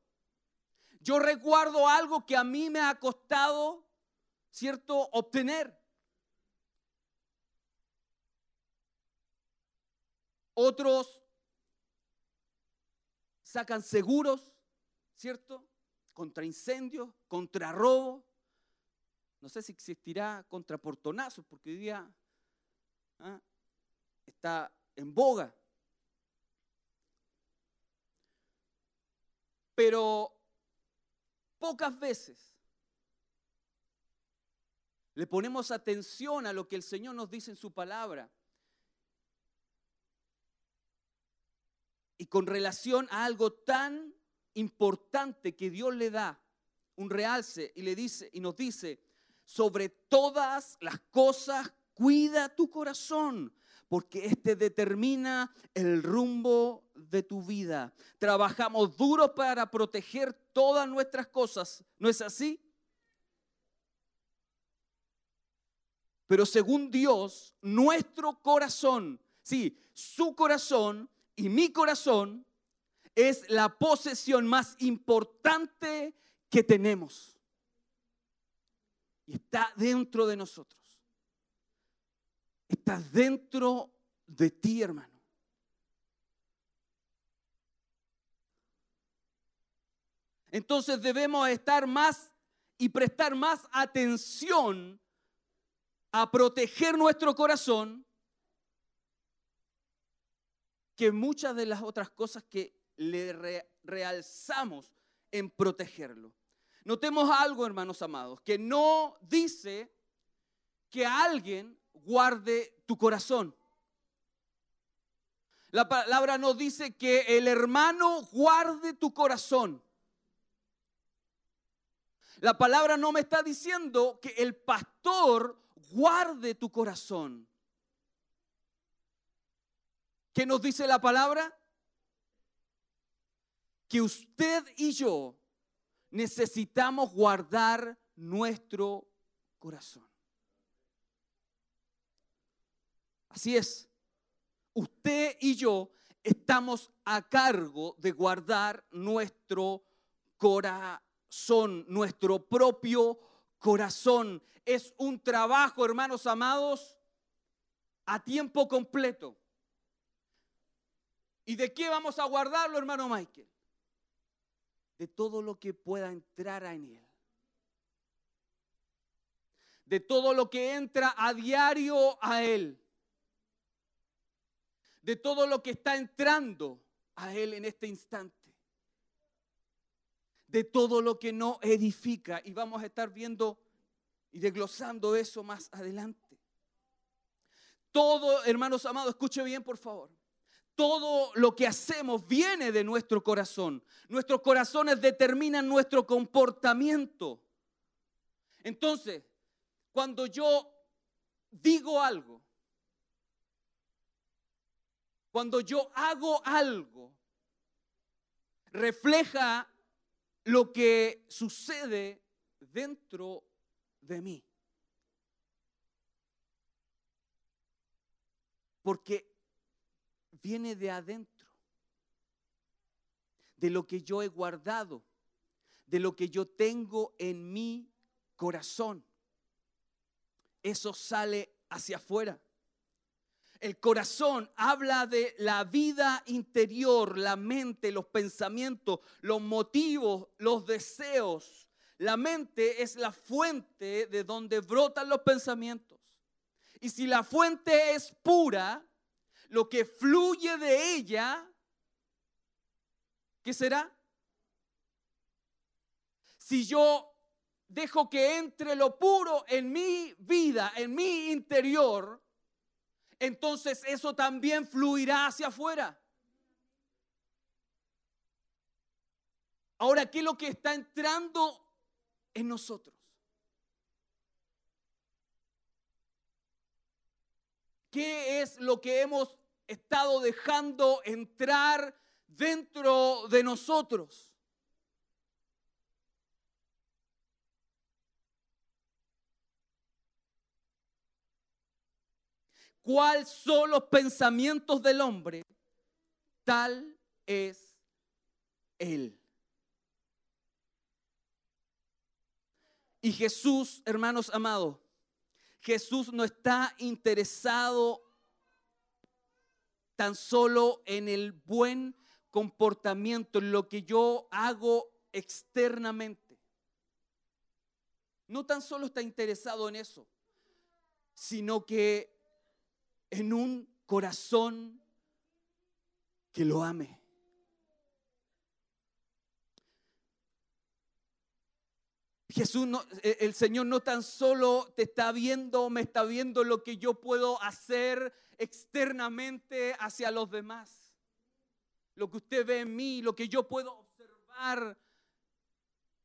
Yo recuerdo algo que a mí me ha costado, ¿cierto?, obtener. Otros sacan seguros, ¿cierto? Contra incendios, contra robo. No sé si existirá contra portonazos, porque hoy día ¿ah? está en boga. Pero pocas veces le ponemos atención a lo que el Señor nos dice en su palabra. Y con relación a algo tan importante que Dios le da un realce y le dice y nos dice, sobre todas las cosas cuida tu corazón, porque este determina el rumbo de tu vida. Trabajamos duro para proteger todas nuestras cosas, ¿no es así? Pero según Dios, nuestro corazón, sí, su corazón y mi corazón es la posesión más importante que tenemos. Y está dentro de nosotros. Está dentro de ti, hermano. Entonces debemos estar más y prestar más atención a proteger nuestro corazón que muchas de las otras cosas que le realzamos en protegerlo. Notemos algo, hermanos amados, que no dice que alguien guarde tu corazón. La palabra no dice que el hermano guarde tu corazón. La palabra no me está diciendo que el pastor guarde tu corazón. ¿Qué nos dice la palabra? Que usted y yo necesitamos guardar nuestro corazón. Así es. Usted y yo estamos a cargo de guardar nuestro corazón, nuestro propio corazón. Es un trabajo, hermanos amados, a tiempo completo. ¿Y de qué vamos a guardarlo, hermano Michael? De todo lo que pueda entrar en él. De todo lo que entra a diario a él. De todo lo que está entrando a él en este instante. De todo lo que no edifica. Y vamos a estar viendo y desglosando eso más adelante. Todo, hermanos amados, escuche bien, por favor todo lo que hacemos viene de nuestro corazón. Nuestros corazones determinan nuestro comportamiento. Entonces, cuando yo digo algo, cuando yo hago algo, refleja lo que sucede dentro de mí. Porque viene de adentro, de lo que yo he guardado, de lo que yo tengo en mi corazón. Eso sale hacia afuera. El corazón habla de la vida interior, la mente, los pensamientos, los motivos, los deseos. La mente es la fuente de donde brotan los pensamientos. Y si la fuente es pura, lo que fluye de ella, ¿qué será? Si yo dejo que entre lo puro en mi vida, en mi interior, entonces eso también fluirá hacia afuera. Ahora, ¿qué es lo que está entrando en nosotros? ¿Qué es lo que hemos estado dejando entrar dentro de nosotros. cuál son los pensamientos del hombre, tal es él. Y Jesús, hermanos amados, Jesús no está interesado tan solo en el buen comportamiento, en lo que yo hago externamente. No tan solo está interesado en eso, sino que en un corazón que lo ame. Jesús, no, e, el Señor no tan solo te está viendo, me está viendo lo que yo puedo hacer externamente hacia los demás. Lo que usted ve en mí, lo que yo puedo observar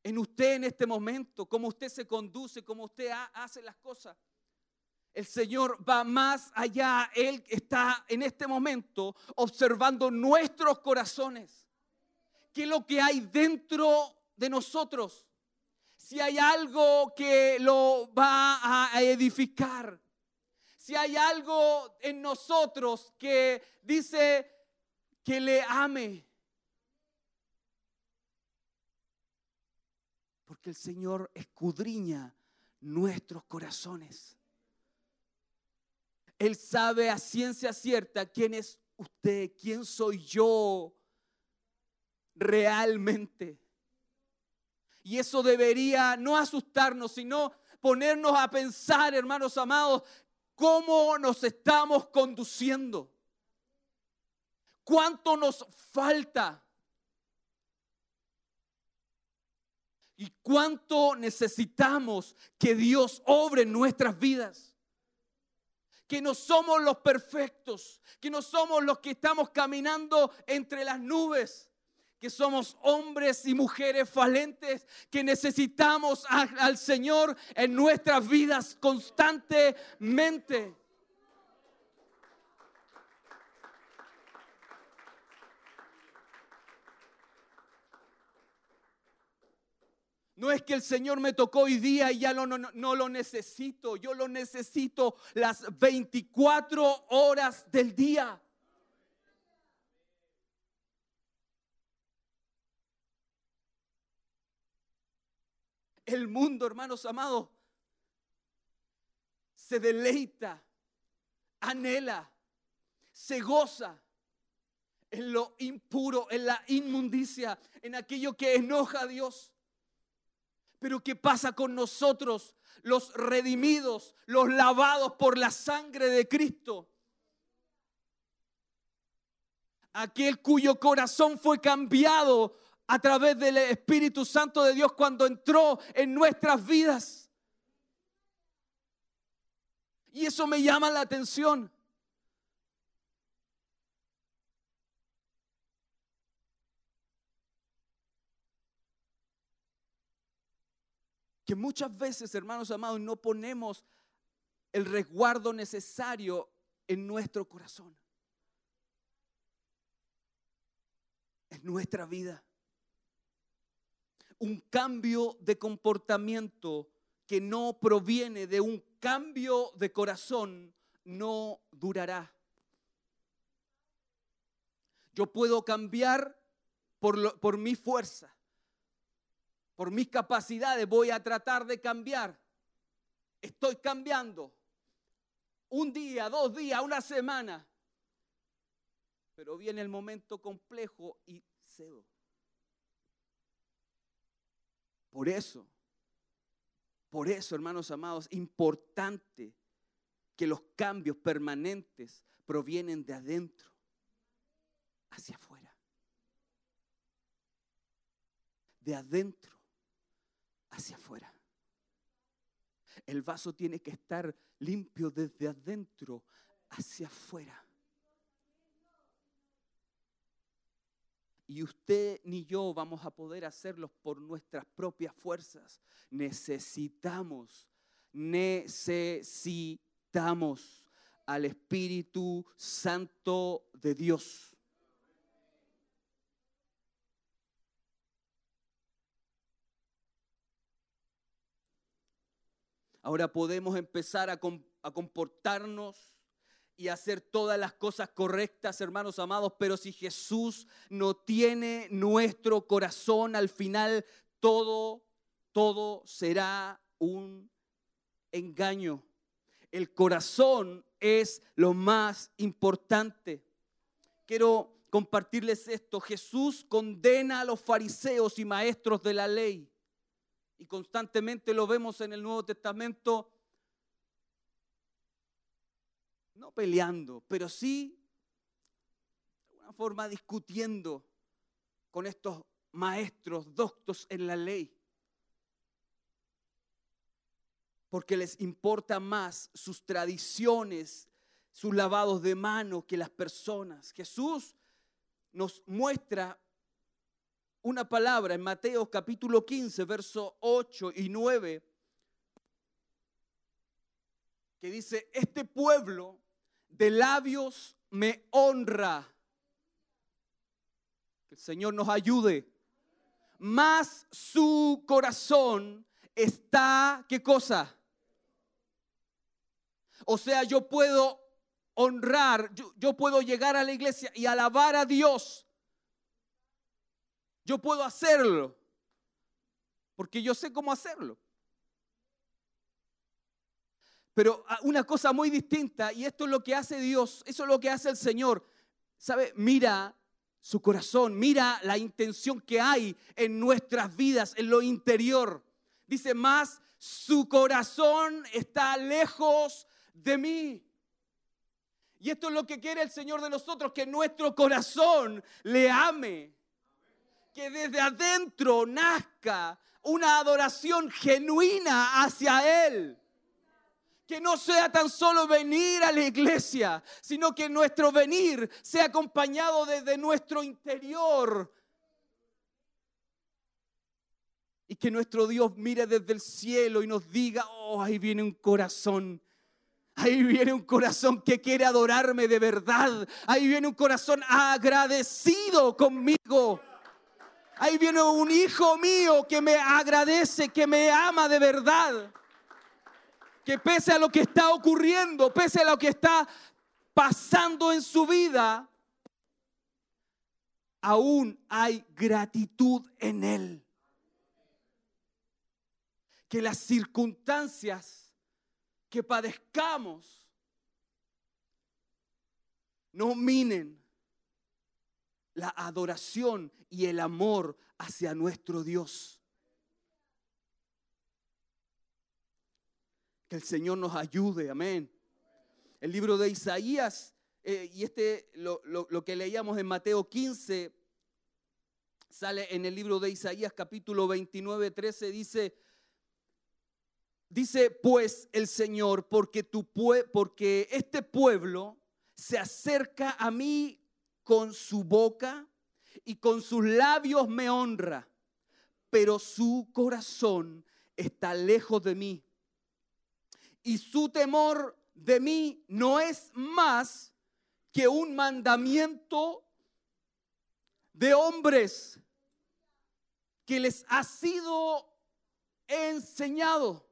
en usted en este momento, cómo usted se conduce, cómo usted hace las cosas. El Señor va más allá. Él está en este momento observando nuestros corazones. ¿Qué es lo que hay dentro de nosotros? si hay algo que lo va a edificar, si hay algo en nosotros que dice que le ame. Porque el Señor escudriña nuestros corazones. Él sabe a ciencia cierta quién es usted, quién soy yo realmente. Y eso debería no asustarnos, sino ponernos a pensar, hermanos amados, cómo nos estamos conduciendo. ¿Cuánto nos falta? ¿Y cuánto necesitamos que Dios obre en nuestras vidas? Que no somos los perfectos, que no somos los que estamos caminando entre las nubes, que somos hombres y mujeres falentes, que necesitamos al Señor en nuestras vidas constantemente. No es que el Señor me tocó hoy día y ya no, lo necesito. Yo lo necesito las 24 horas del día. El mundo, hermanos amados, se deleita, anhela, se goza en lo impuro, en la inmundicia, en aquello que enoja a Dios. Pero ¿qué pasa con nosotros, los redimidos, los lavados por la sangre de Cristo? Aquel cuyo corazón fue cambiado a través del Espíritu Santo de Dios cuando entró en nuestras vidas. Y eso me llama la atención. Que muchas veces, hermanos amados, no ponemos el resguardo necesario en nuestro corazón, en nuestra vida un cambio de comportamiento que no proviene de un cambio de corazón no durará. Yo puedo cambiar por, mi fuerza, por mis capacidades, voy a tratar de cambiar. Estoy cambiando. Un día, dos días, una semana. Pero viene el momento complejo y cedo. Por eso, por eso, hermanos amados, importante que los cambios permanentes provienen de adentro hacia afuera. De adentro hacia afuera. El vaso tiene que estar limpio desde adentro hacia afuera. Y usted ni yo vamos a poder hacerlos por nuestras propias fuerzas. Necesitamos, necesitamos al Espíritu Santo de Dios. Ahora podemos empezar a, comportarnos y hacer todas las cosas correctas, hermanos amados, pero si Jesús no tiene nuestro corazón, al final todo, todo será un engaño. El corazón es lo más importante. Quiero compartirles esto. Jesús condena a los fariseos y maestros de la ley. Y constantemente lo vemos en el Nuevo Testamento no peleando, pero sí de alguna forma discutiendo con estos maestros doctos en la ley. Porque les importa más sus tradiciones, sus lavados de manos que las personas. Jesús nos muestra una palabra en Mateo capítulo 15, verso 8 y 9, que dice, este pueblo de labios me honra. Que el Señor nos ayude. Más su corazón está, ¿qué cosa? O sea, yo puedo honrar, yo, yo, puedo llegar a la iglesia y alabar a Dios. Yo puedo hacerlo, porque yo sé cómo hacerlo. Pero ah, una cosa muy distinta, y esto es lo que hace Dios, eso es lo que hace el Señor. ¿Sabe? Mira su corazón, mira la intención que hay en nuestras vidas, en lo interior. Dice más, su corazón está lejos de mí. Y esto es lo que quiere el Señor de nosotros, que nuestro corazón le ame. Que desde adentro nazca una adoración genuina hacia Él. Que no sea tan solo venir a la iglesia, sino que nuestro venir sea acompañado desde nuestro interior. Y que nuestro Dios mire desde el cielo y nos diga, oh, ahí viene un corazón. Ahí viene un corazón que quiere adorarme de verdad. Ahí viene un corazón agradecido conmigo. Ahí viene un hijo mío que me agradece, que me ama de verdad que pese a lo que está ocurriendo, pese a lo que está pasando en su vida, aún hay gratitud en él. Que las circunstancias que padezcamos no minen la adoración y el amor hacia nuestro Dios. El Señor nos ayude, amén. El libro de Isaías, eh, y este lo, lo que leíamos en Mateo 15, sale en el libro de Isaías capítulo 29, 13, dice, dice pues el Señor, porque, tu porque este pueblo se acerca a mí con su boca y con sus labios me honra, pero su corazón está lejos de mí y su temor de mí no es más que un mandamiento de hombres que les ha sido enseñado.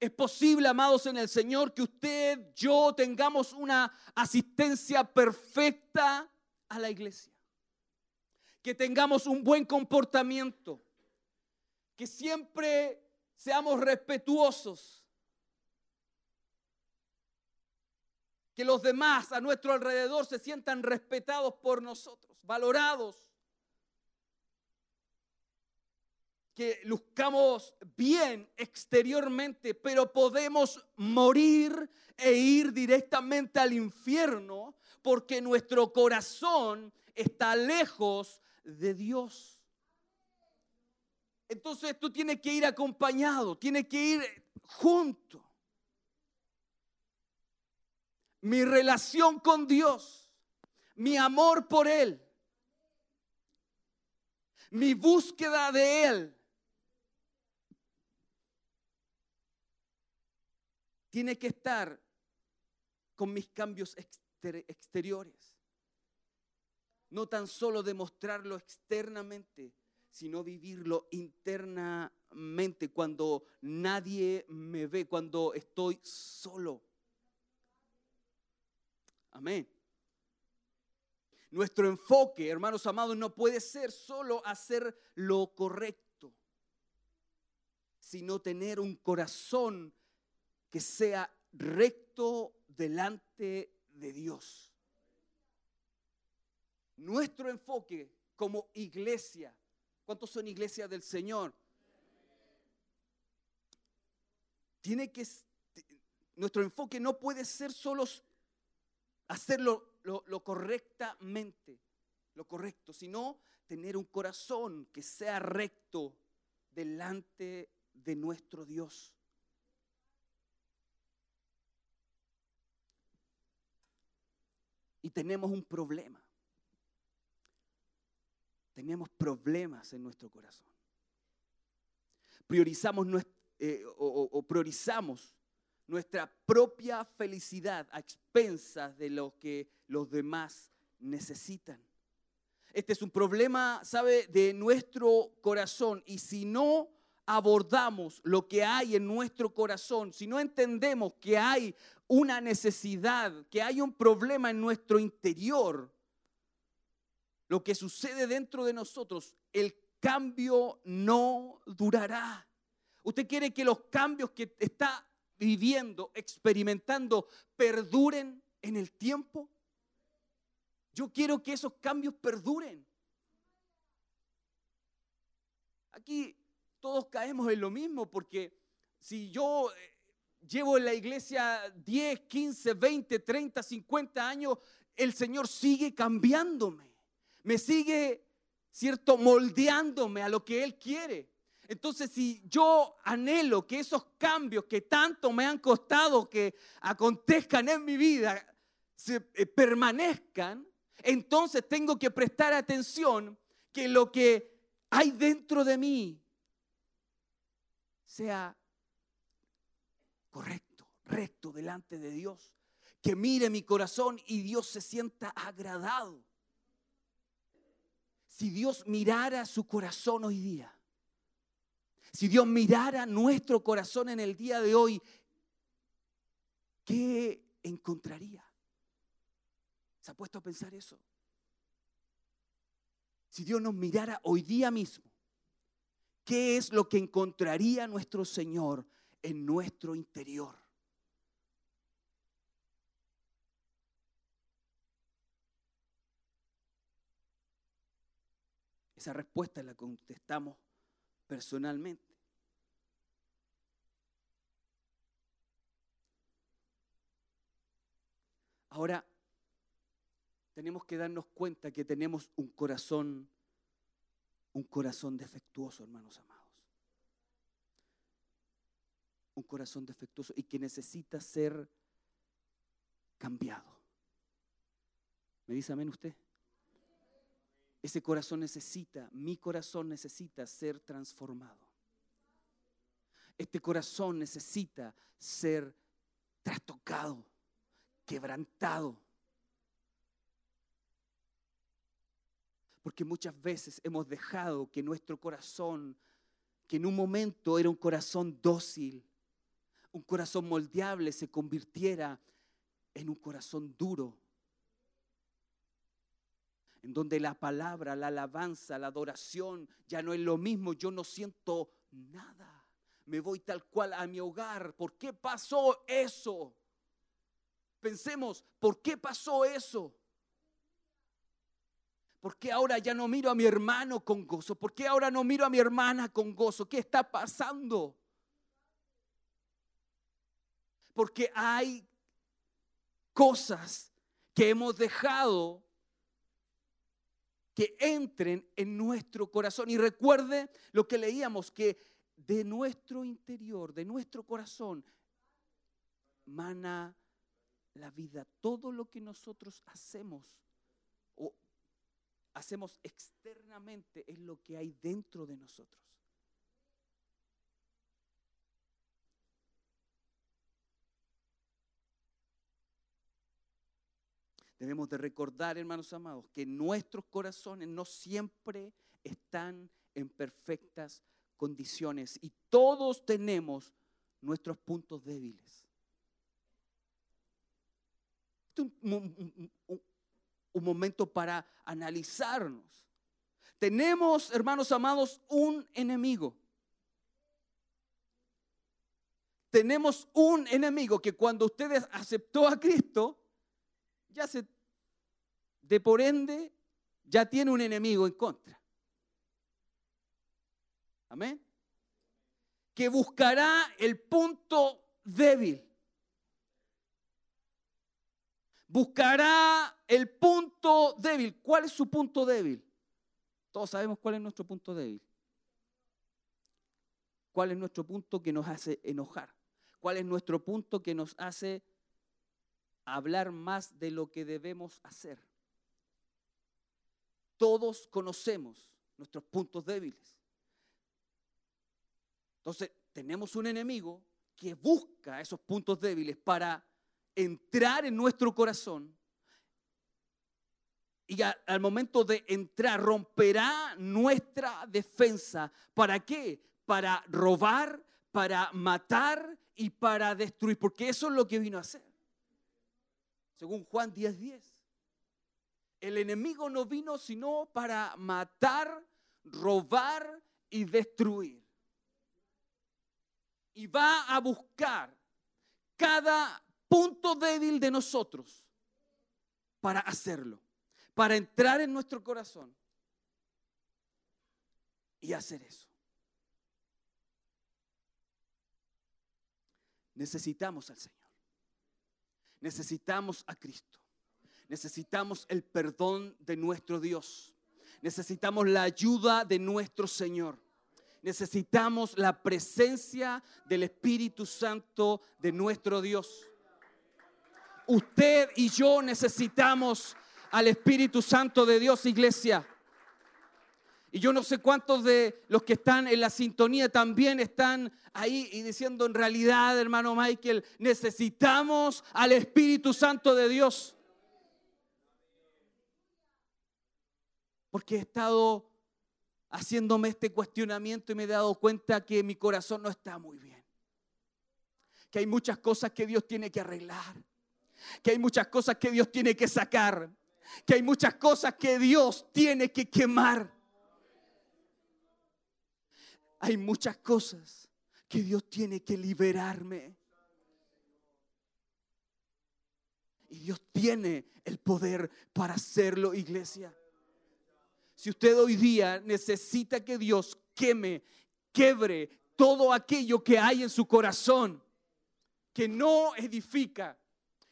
Es posible, amados en el Señor, que usted, yo tengamos una asistencia perfecta a la iglesia que tengamos un buen comportamiento, que siempre seamos respetuosos, que los demás a nuestro alrededor se sientan respetados por nosotros, valorados, que luzcamos bien exteriormente, pero podemos morir e ir directamente al infierno porque nuestro corazón está lejos de Dios. Entonces tú tienes que ir acompañado, tienes que ir junto. Mi relación con Dios, mi amor por Él, mi búsqueda de Él, tiene que estar con mis cambios exteriores no tan solo demostrarlo externamente, sino vivirlo internamente cuando nadie me ve, cuando estoy solo. Amén. Nuestro enfoque, hermanos amados, no puede ser solo hacer lo correcto, sino tener un corazón que sea recto delante de Dios. Nuestro enfoque como iglesia, ¿cuántos son iglesias del Señor? Tiene que, nuestro enfoque no puede ser solo hacerlo lo, correctamente, lo correcto, sino tener un corazón que sea recto delante de nuestro Dios. Y tenemos un problema. Tenemos problemas en nuestro corazón. Priorizamos eh, o priorizamos nuestra propia felicidad a expensas de lo que los demás necesitan. Este es un problema, ¿sabe?, de nuestro corazón. Y si no abordamos lo que hay en nuestro corazón, si no entendemos que hay una necesidad, que hay un problema en nuestro interior, lo que sucede dentro de nosotros, el cambio no durará. Usted quiere que los cambios que está viviendo, experimentando, perduren en el tiempo? Yo quiero que esos cambios perduren. Aquí todos caemos en lo mismo porque si yo eh, llevo en la iglesia 10, 15, 20, 30, 50 años, el Señor sigue cambiándome, me sigue, ¿cierto?, moldeándome a lo que Él quiere. Entonces, si yo anhelo que esos cambios que tanto me han costado que acontezcan en mi vida eh, permanezcan, entonces tengo que prestar atención que lo que hay dentro de mí sea correcto, recto delante de Dios. Que mire mi corazón y Dios se sienta agradado. Si Dios mirara su corazón hoy día, si Dios mirara nuestro corazón en el día de hoy, ¿qué encontraría? ¿Se ha puesto a pensar eso? Si Dios nos mirara hoy día mismo, ¿qué es lo que encontraría nuestro Señor en nuestro interior? Esa respuesta la contestamos personalmente. Ahora, tenemos que darnos cuenta que tenemos un corazón, un corazón defectuoso, hermanos amados. Un corazón defectuoso y que necesita ser cambiado. ¿Me dice amén usted? Ese corazón necesita, mi corazón necesita ser transformado. Este corazón necesita ser trastocado, quebrantado. Porque muchas veces hemos dejado que nuestro corazón, que en un momento era un corazón dócil, un corazón moldeable, se convirtiera en un corazón duro, en donde la palabra, la alabanza, la adoración ya no es lo mismo, yo no siento nada. Me voy tal cual a mi hogar. ¿Por qué pasó eso? Pensemos, ¿por qué pasó eso? ¿Por qué ahora ya no miro a mi hermano con gozo? ¿Por qué ahora no miro a mi hermana con gozo? ¿Qué está pasando? Porque hay cosas que hemos dejado que entren en nuestro corazón. Y recuerde lo que leíamos, que de nuestro interior, de nuestro corazón, mana la vida. Todo lo que nosotros hacemos o hacemos externamente es lo que hay dentro de nosotros. Debemos de recordar, hermanos amados, que nuestros corazones no siempre están en perfectas condiciones y todos tenemos nuestros puntos débiles. Este es un, un- momento para analizarnos. Tenemos, hermanos amados, un enemigo. Tenemos un enemigo que cuando ustedes aceptó a Cristo, ya se, de por ende, ya tiene un enemigo en contra. Amén. Que buscará el punto débil. Buscará el punto débil. ¿Cuál es su punto débil? Todos sabemos cuál es nuestro punto débil. ¿Cuál es nuestro punto que nos hace enojar? ¿Cuál es nuestro punto que nos hace hablar más de lo que debemos hacer? Todos conocemos nuestros puntos débiles. Entonces, tenemos un enemigo que busca esos puntos débiles para entrar en nuestro corazón y al momento de entrar romperá nuestra defensa. ¿Para qué? Para robar, para matar y para destruir, porque eso es lo que vino a hacer. Según Juan 10:10. El enemigo no vino sino para matar, robar y destruir. Y va a buscar cada punto débil de nosotros para hacerlo, para entrar en nuestro corazón y hacer eso. Necesitamos al Señor. Necesitamos a Cristo. Necesitamos el perdón de nuestro Dios. Necesitamos la ayuda de nuestro Señor. Necesitamos la presencia del Espíritu Santo de nuestro Dios. Usted y yo necesitamos al Espíritu Santo de Dios, iglesia. Y yo no sé cuántos de los que están en la sintonía también están ahí y diciendo en realidad, hermano Michael, necesitamos al Espíritu Santo de Dios. Porque he estado haciéndome este cuestionamiento y me he dado cuenta que mi corazón no está muy bien. Que hay muchas cosas que Dios tiene que arreglar. Que hay muchas cosas que Dios tiene que sacar. Que hay muchas cosas que Dios tiene que quemar. Hay muchas cosas que Dios tiene que liberarme. Y Dios tiene el poder para hacerlo, iglesia. Si usted hoy día necesita que Dios queme, quebre todo aquello que hay en su corazón, que no edifica,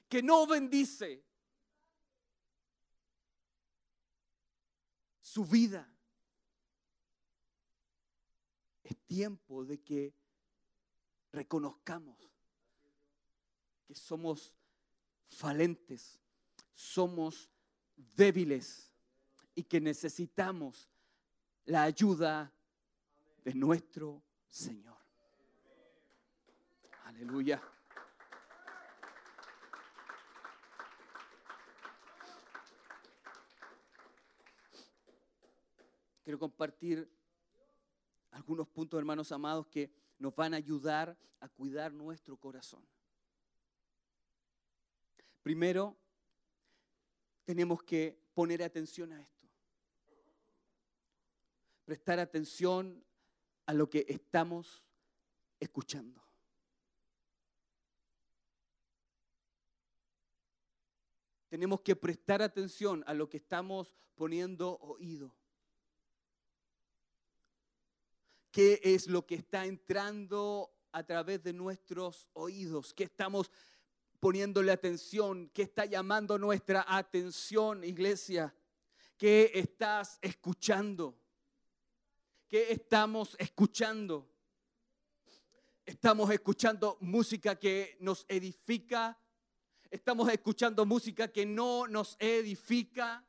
que no bendice su vida, es tiempo de que reconozcamos que somos falentes, somos débiles y que necesitamos la ayuda de nuestro Señor. Aleluya. Quiero compartir algunos puntos, hermanos amados, que nos van a ayudar a cuidar nuestro corazón. Primero, tenemos que poner atención a esto. Prestar atención a lo que estamos escuchando. Tenemos que prestar atención a lo que estamos poniendo oído. ¿Qué es lo que está entrando a través de nuestros oídos? ¿Qué estamos poniéndole atención? ¿Qué está llamando nuestra atención, iglesia? ¿Qué estás escuchando? ¿Qué estamos escuchando? Estamos escuchando música que nos edifica. Estamos escuchando música que no nos edifica.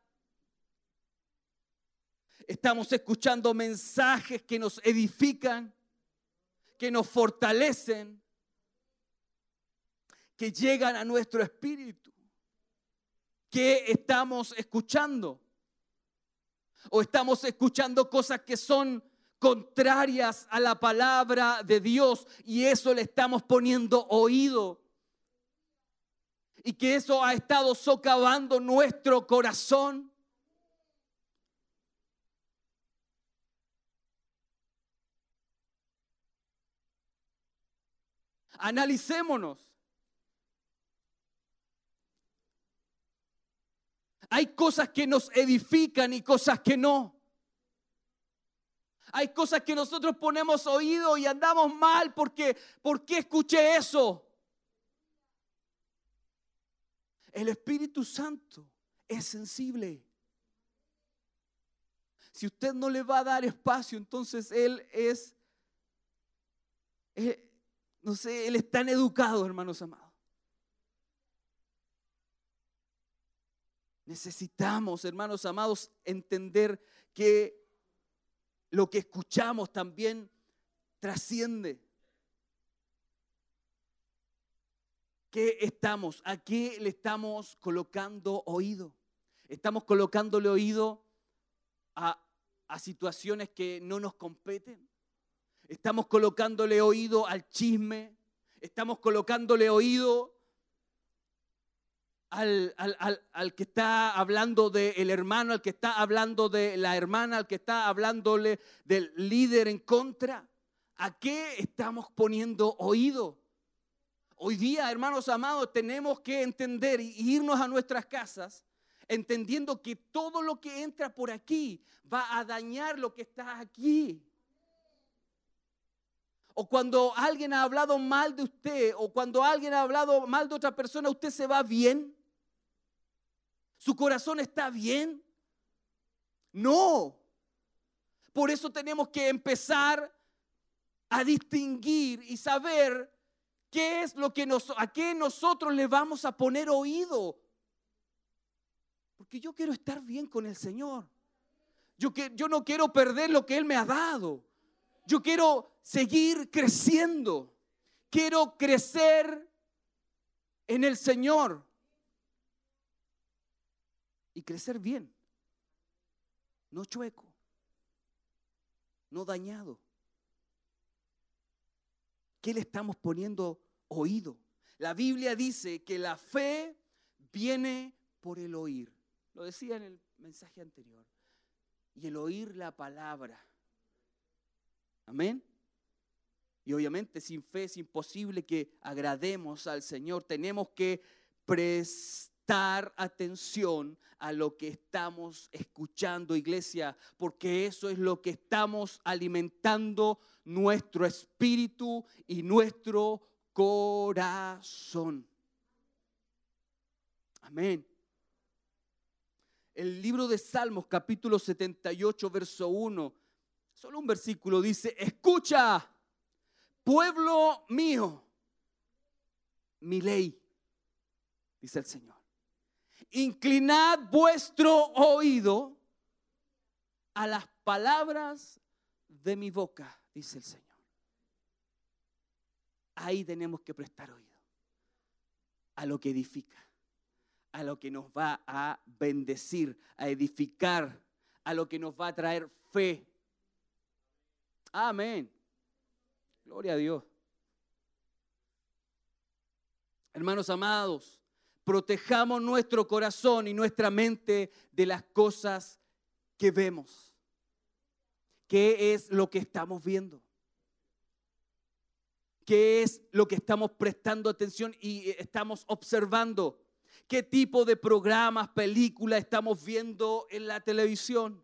Estamos escuchando mensajes que nos edifican, que nos fortalecen, que llegan a nuestro espíritu. ¿Qué estamos escuchando? O estamos escuchando cosas que son contrarias a la palabra de Dios y eso le estamos poniendo oído. Y que eso ha estado socavando nuestro corazón. Analicémonos. Hay cosas que nos edifican y cosas que no. Hay cosas que nosotros ponemos oído y andamos mal porque ¿por qué escuché eso? El Espíritu Santo es sensible. Si usted no le va a dar espacio, entonces Él es, eh, no sé, Él es tan educado, hermanos amados. Necesitamos, hermanos amados, entender que lo que escuchamos también trasciende. ¿Qué estamos? ¿A qué le estamos colocando oído? ¿Estamos colocándole oído a, a situaciones que no nos competen? ¿Estamos colocándole oído al chisme? ¿Estamos colocándole oído al, que está hablando del hermano, al que está hablando de la hermana, al que está hablándole del líder en contra? ¿A qué estamos poniendo oído? Hoy día, hermanos amados, tenemos que entender y irnos a nuestras casas entendiendo que todo lo que entra por aquí va a dañar lo que está aquí. O cuando alguien ha hablado mal de usted, o cuando alguien ha hablado mal de otra persona, usted se va bien. ¿Su corazón está bien? No. Por eso tenemos que empezar a distinguir y saber qué es lo que nos, a qué nosotros le vamos a poner oído. Porque yo quiero estar bien con el Señor. Yo, que, yo no quiero perder lo que Él me ha dado. Yo quiero seguir creciendo. Quiero crecer en el Señor y crecer bien, no chueco, no dañado. ¿Qué le estamos poniendo oído? La Biblia dice que la fe viene por el oír. Lo decía en el mensaje anterior. Y el oír la palabra. Amén. Y obviamente sin fe es imposible que agrademos al Señor. Tenemos que prestar atención a lo que estamos escuchando, iglesia, porque eso es lo que estamos alimentando nuestro espíritu y nuestro corazón. Amén. El libro de Salmos, capítulo 78, verso 1, solo un versículo dice, escucha, pueblo mío, mi ley, dice el Señor inclinad vuestro oído a las palabras de mi boca, dice el Señor. Ahí tenemos que prestar oído a lo que edifica, a lo que nos va a bendecir, a edificar, a lo que nos va a traer fe. Amén. Gloria a Dios. Hermanos amados, Protejamos nuestro corazón y nuestra mente de las cosas que vemos. ¿Qué es lo que estamos viendo? ¿Qué es lo que estamos prestando atención y eh, estamos observando? ¿Qué tipo de programas, películas estamos viendo en la televisión?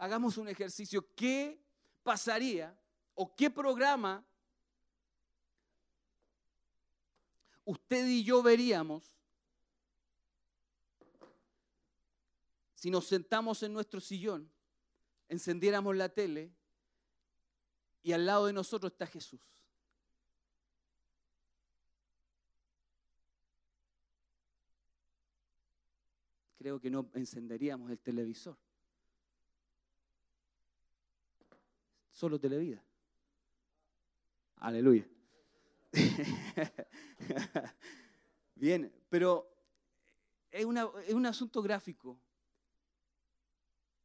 Hagamos un ejercicio. ¿Qué pasaría o qué programa usted y yo veríamos si nos sentamos en nuestro sillón, encendiéramos la tele y al lado de nosotros está Jesús. Creo que no encenderíamos el televisor. Solo televida. Aleluya. Bien, pero es, un asunto gráfico.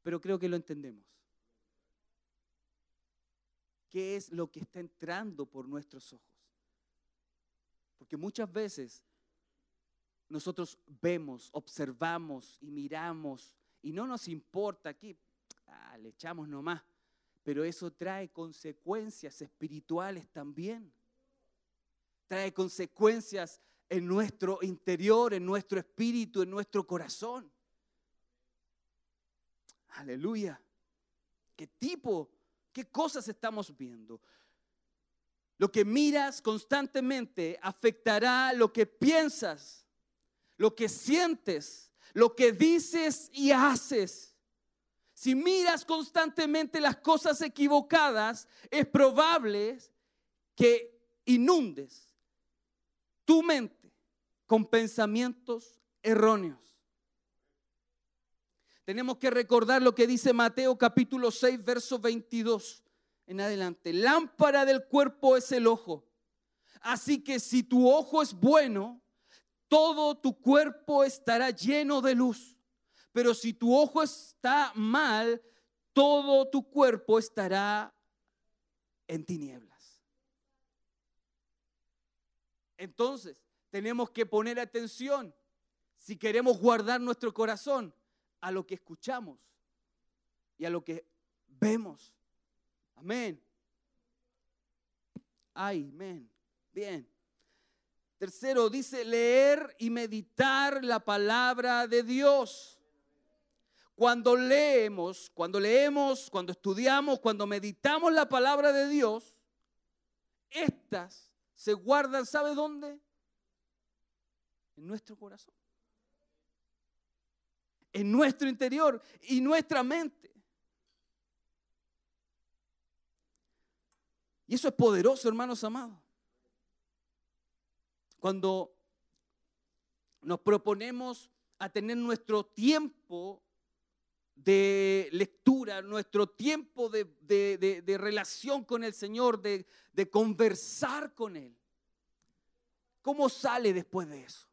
pero creo que lo entendemos. ¿Qué es lo que está entrando por nuestros ojos? Porque muchas veces nosotros vemos, observamos y miramos y no nos importa aquí, ah, le echamos nomás, pero eso trae consecuencias espirituales también. Trae consecuencias en nuestro interior, en nuestro espíritu, en nuestro corazón. Aleluya. ¿Qué tipo, qué cosas estamos viendo? Lo que miras constantemente afectará lo que piensas, lo que sientes, lo que dices y haces. Si miras constantemente las cosas equivocadas, es probable que inundes tu mente con pensamientos erróneos. Tenemos que recordar lo que dice Mateo capítulo 6, verso 22 en adelante. Lámpara del cuerpo es el ojo. Así que si tu ojo es bueno, todo tu cuerpo estará lleno de luz. Pero si tu ojo está mal, todo tu cuerpo estará en tinieblas. Entonces, tenemos que poner atención si queremos guardar nuestro corazón a lo que escuchamos y a lo que vemos. Amén. Ay, amén. Bien. Tercero, dice leer y meditar la palabra de Dios. Cuando leemos, cuando leemos, cuando estudiamos, cuando meditamos la palabra de Dios, estas se guardan, ¿sabe dónde? En nuestro corazón en nuestro interior y nuestra mente. Y eso es poderoso, hermanos amados. Cuando nos proponemos a tener nuestro tiempo de lectura, nuestro tiempo de, relación con el Señor, de, de conversar con Él. ¿Cómo sale después de eso?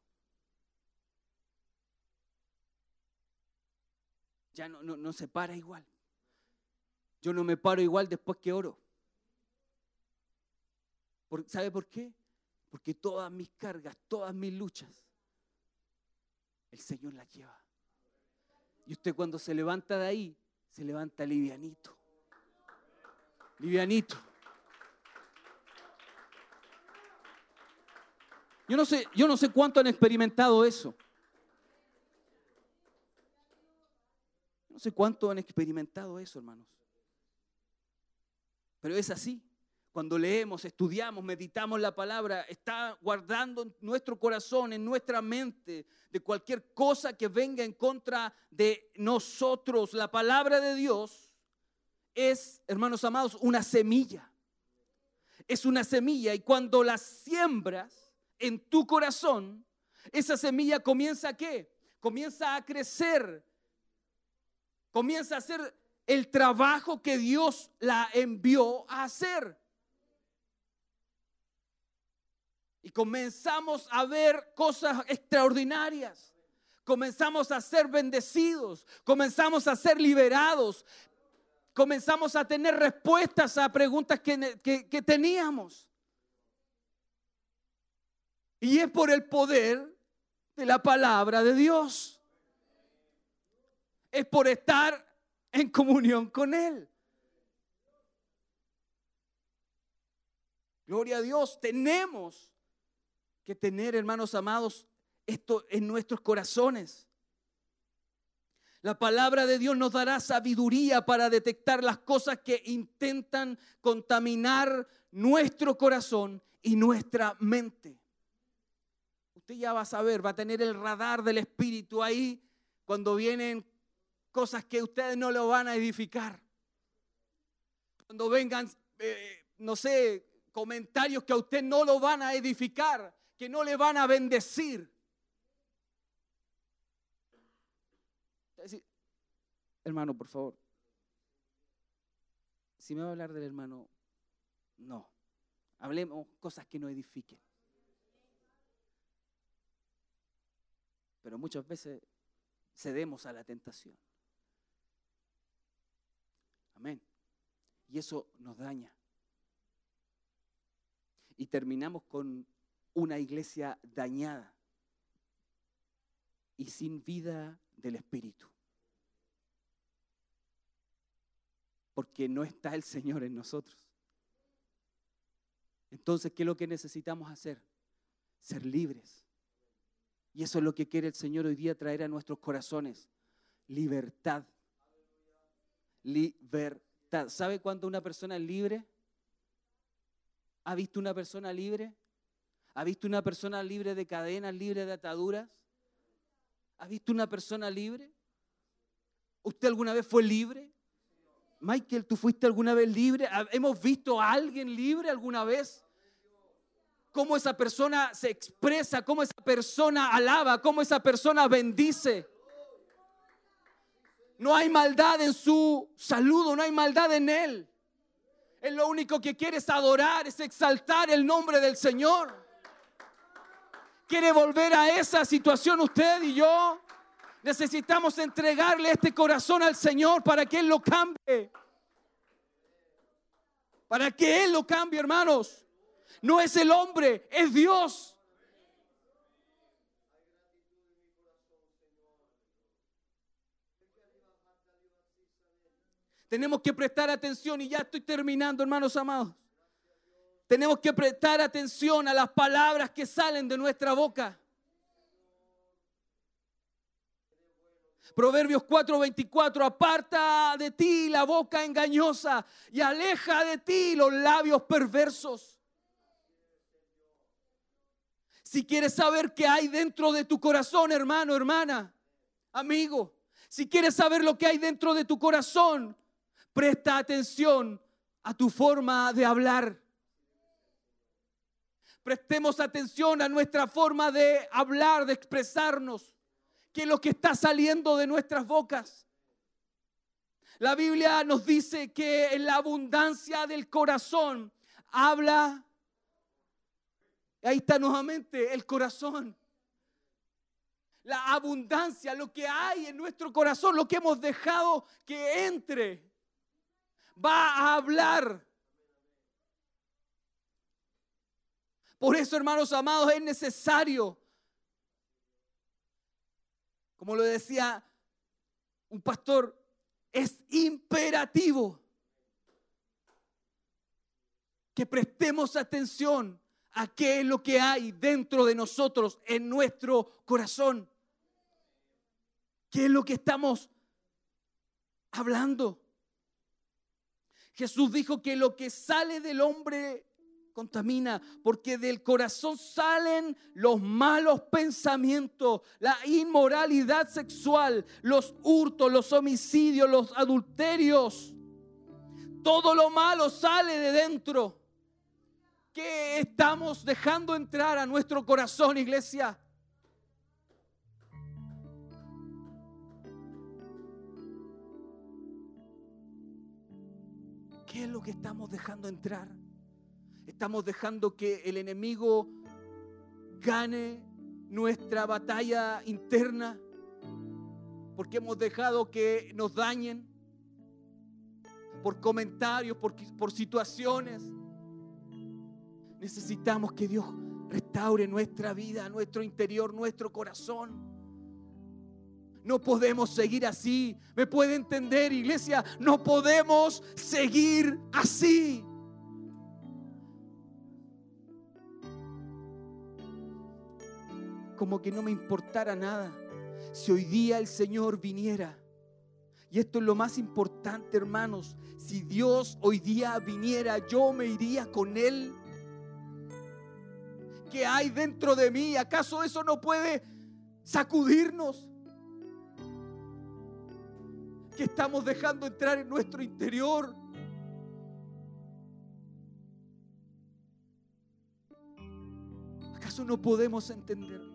ya no, no, se para igual. Yo no me paro igual después que oro. ¿Sabe por qué? Porque todas mis cargas, todas mis luchas, el Señor las lleva. Y usted cuando se levanta de ahí, se levanta livianito. Livianito. Yo no sé, yo no sé cuánto han experimentado eso. No sé cuánto han experimentado eso, hermanos. Pero es así. Cuando leemos, estudiamos, meditamos la palabra, está guardando nuestro corazón, en nuestra mente, de cualquier cosa que venga en contra de nosotros. La palabra de Dios es, hermanos amados, una semilla. Es una semilla y cuando la siembras en tu corazón, esa semilla comienza a qué? Comienza a crecer, comienza a hacer el trabajo que Dios la envió a hacer. Y comenzamos a ver cosas extraordinarias. Comenzamos a ser bendecidos. Comenzamos a ser liberados. Comenzamos a tener respuestas a preguntas que, que teníamos. Y es por el poder de la palabra de Dios es por estar en comunión con Él. Gloria a Dios, tenemos que tener, hermanos amados, esto en nuestros corazones. La palabra de Dios nos dará sabiduría para detectar las cosas que intentan contaminar nuestro corazón y nuestra mente. Usted ya va a saber, va a tener el radar del Espíritu ahí cuando vienen cosas que ustedes no lo van a edificar. Cuando vengan, eh, no sé, comentarios que a usted no lo van a edificar, que no le van a bendecir. hermano, por favor, si me va a hablar del hermano, no. Hablemos cosas que no edifiquen. Pero muchas veces cedemos a la tentación. Y eso nos daña. Y terminamos con una iglesia dañada y sin vida del Espíritu. Porque no está el Señor en nosotros. Entonces, ¿qué es lo que necesitamos hacer? Ser libres. Y eso es lo que quiere el Señor hoy día traer a nuestros corazones. Libertad. Libertad. ¿Sabe cuándo una persona es libre? ¿Ha visto una persona libre? ¿Ha visto una persona libre de cadenas, libre de ataduras? ¿Ha visto una persona libre? ¿Usted alguna vez fue libre? Michael, ¿tú fuiste alguna vez libre? ¿Hemos visto a alguien libre alguna vez? ¿Cómo esa persona se expresa? ¿Cómo esa persona alaba? ¿Cómo esa persona bendice? No hay maldad en su saludo, no hay maldad en él. Él lo único que quiere es adorar, es exaltar el nombre del Señor. ¿Quiere volver a esa situación usted y yo? Necesitamos entregarle este corazón al Señor para que Él lo cambie. Para que Él lo cambie, hermanos. No es el hombre, es Dios. Tenemos que prestar atención y ya estoy terminando, hermanos amados. Tenemos que prestar atención a las palabras que salen de nuestra boca. Proverbios 4:24, aparta de ti la boca engañosa y aleja de ti los labios perversos. Si quieres saber qué hay dentro de tu corazón, hermano, hermana, amigo, si quieres saber lo que hay dentro de tu corazón, presta atención a tu forma de hablar. Prestemos atención a nuestra forma de hablar, de expresarnos, que es lo que está saliendo de nuestras bocas. La Biblia nos dice que en la abundancia del corazón habla, ahí está nuevamente el corazón. La abundancia, lo que hay en nuestro corazón, lo que hemos dejado que entre, va a hablar Por eso, hermanos amados, es necesario, como lo decía un pastor, es imperativo que prestemos atención a qué es lo que hay dentro de nosotros, en nuestro corazón. ¿Qué es lo que estamos hablando? Jesús dijo que lo que sale del hombre contamina, porque del corazón salen los malos pensamientos, la inmoralidad sexual, los hurtos, los homicidios, los adulterios. Todo lo malo sale de dentro. ¿Qué estamos dejando entrar a nuestro corazón, iglesia? ¿Qué es lo que estamos dejando entrar? Estamos dejando que el enemigo gane nuestra batalla interna porque hemos dejado que nos dañen por comentarios, por, por situaciones. Necesitamos que Dios restaure nuestra vida, nuestro interior, nuestro corazón. No podemos seguir así. ¿Me puede entender, iglesia? No podemos seguir así. Como que no me importara nada. Si hoy día el Señor viniera, y esto es lo más importante, hermanos, si Dios hoy día viniera, yo me iría con Él. ¿Qué hay dentro de mí? ¿Acaso eso no puede sacudirnos? ¿Qué estamos dejando entrar en nuestro interior? ¿Acaso no podemos entenderlo?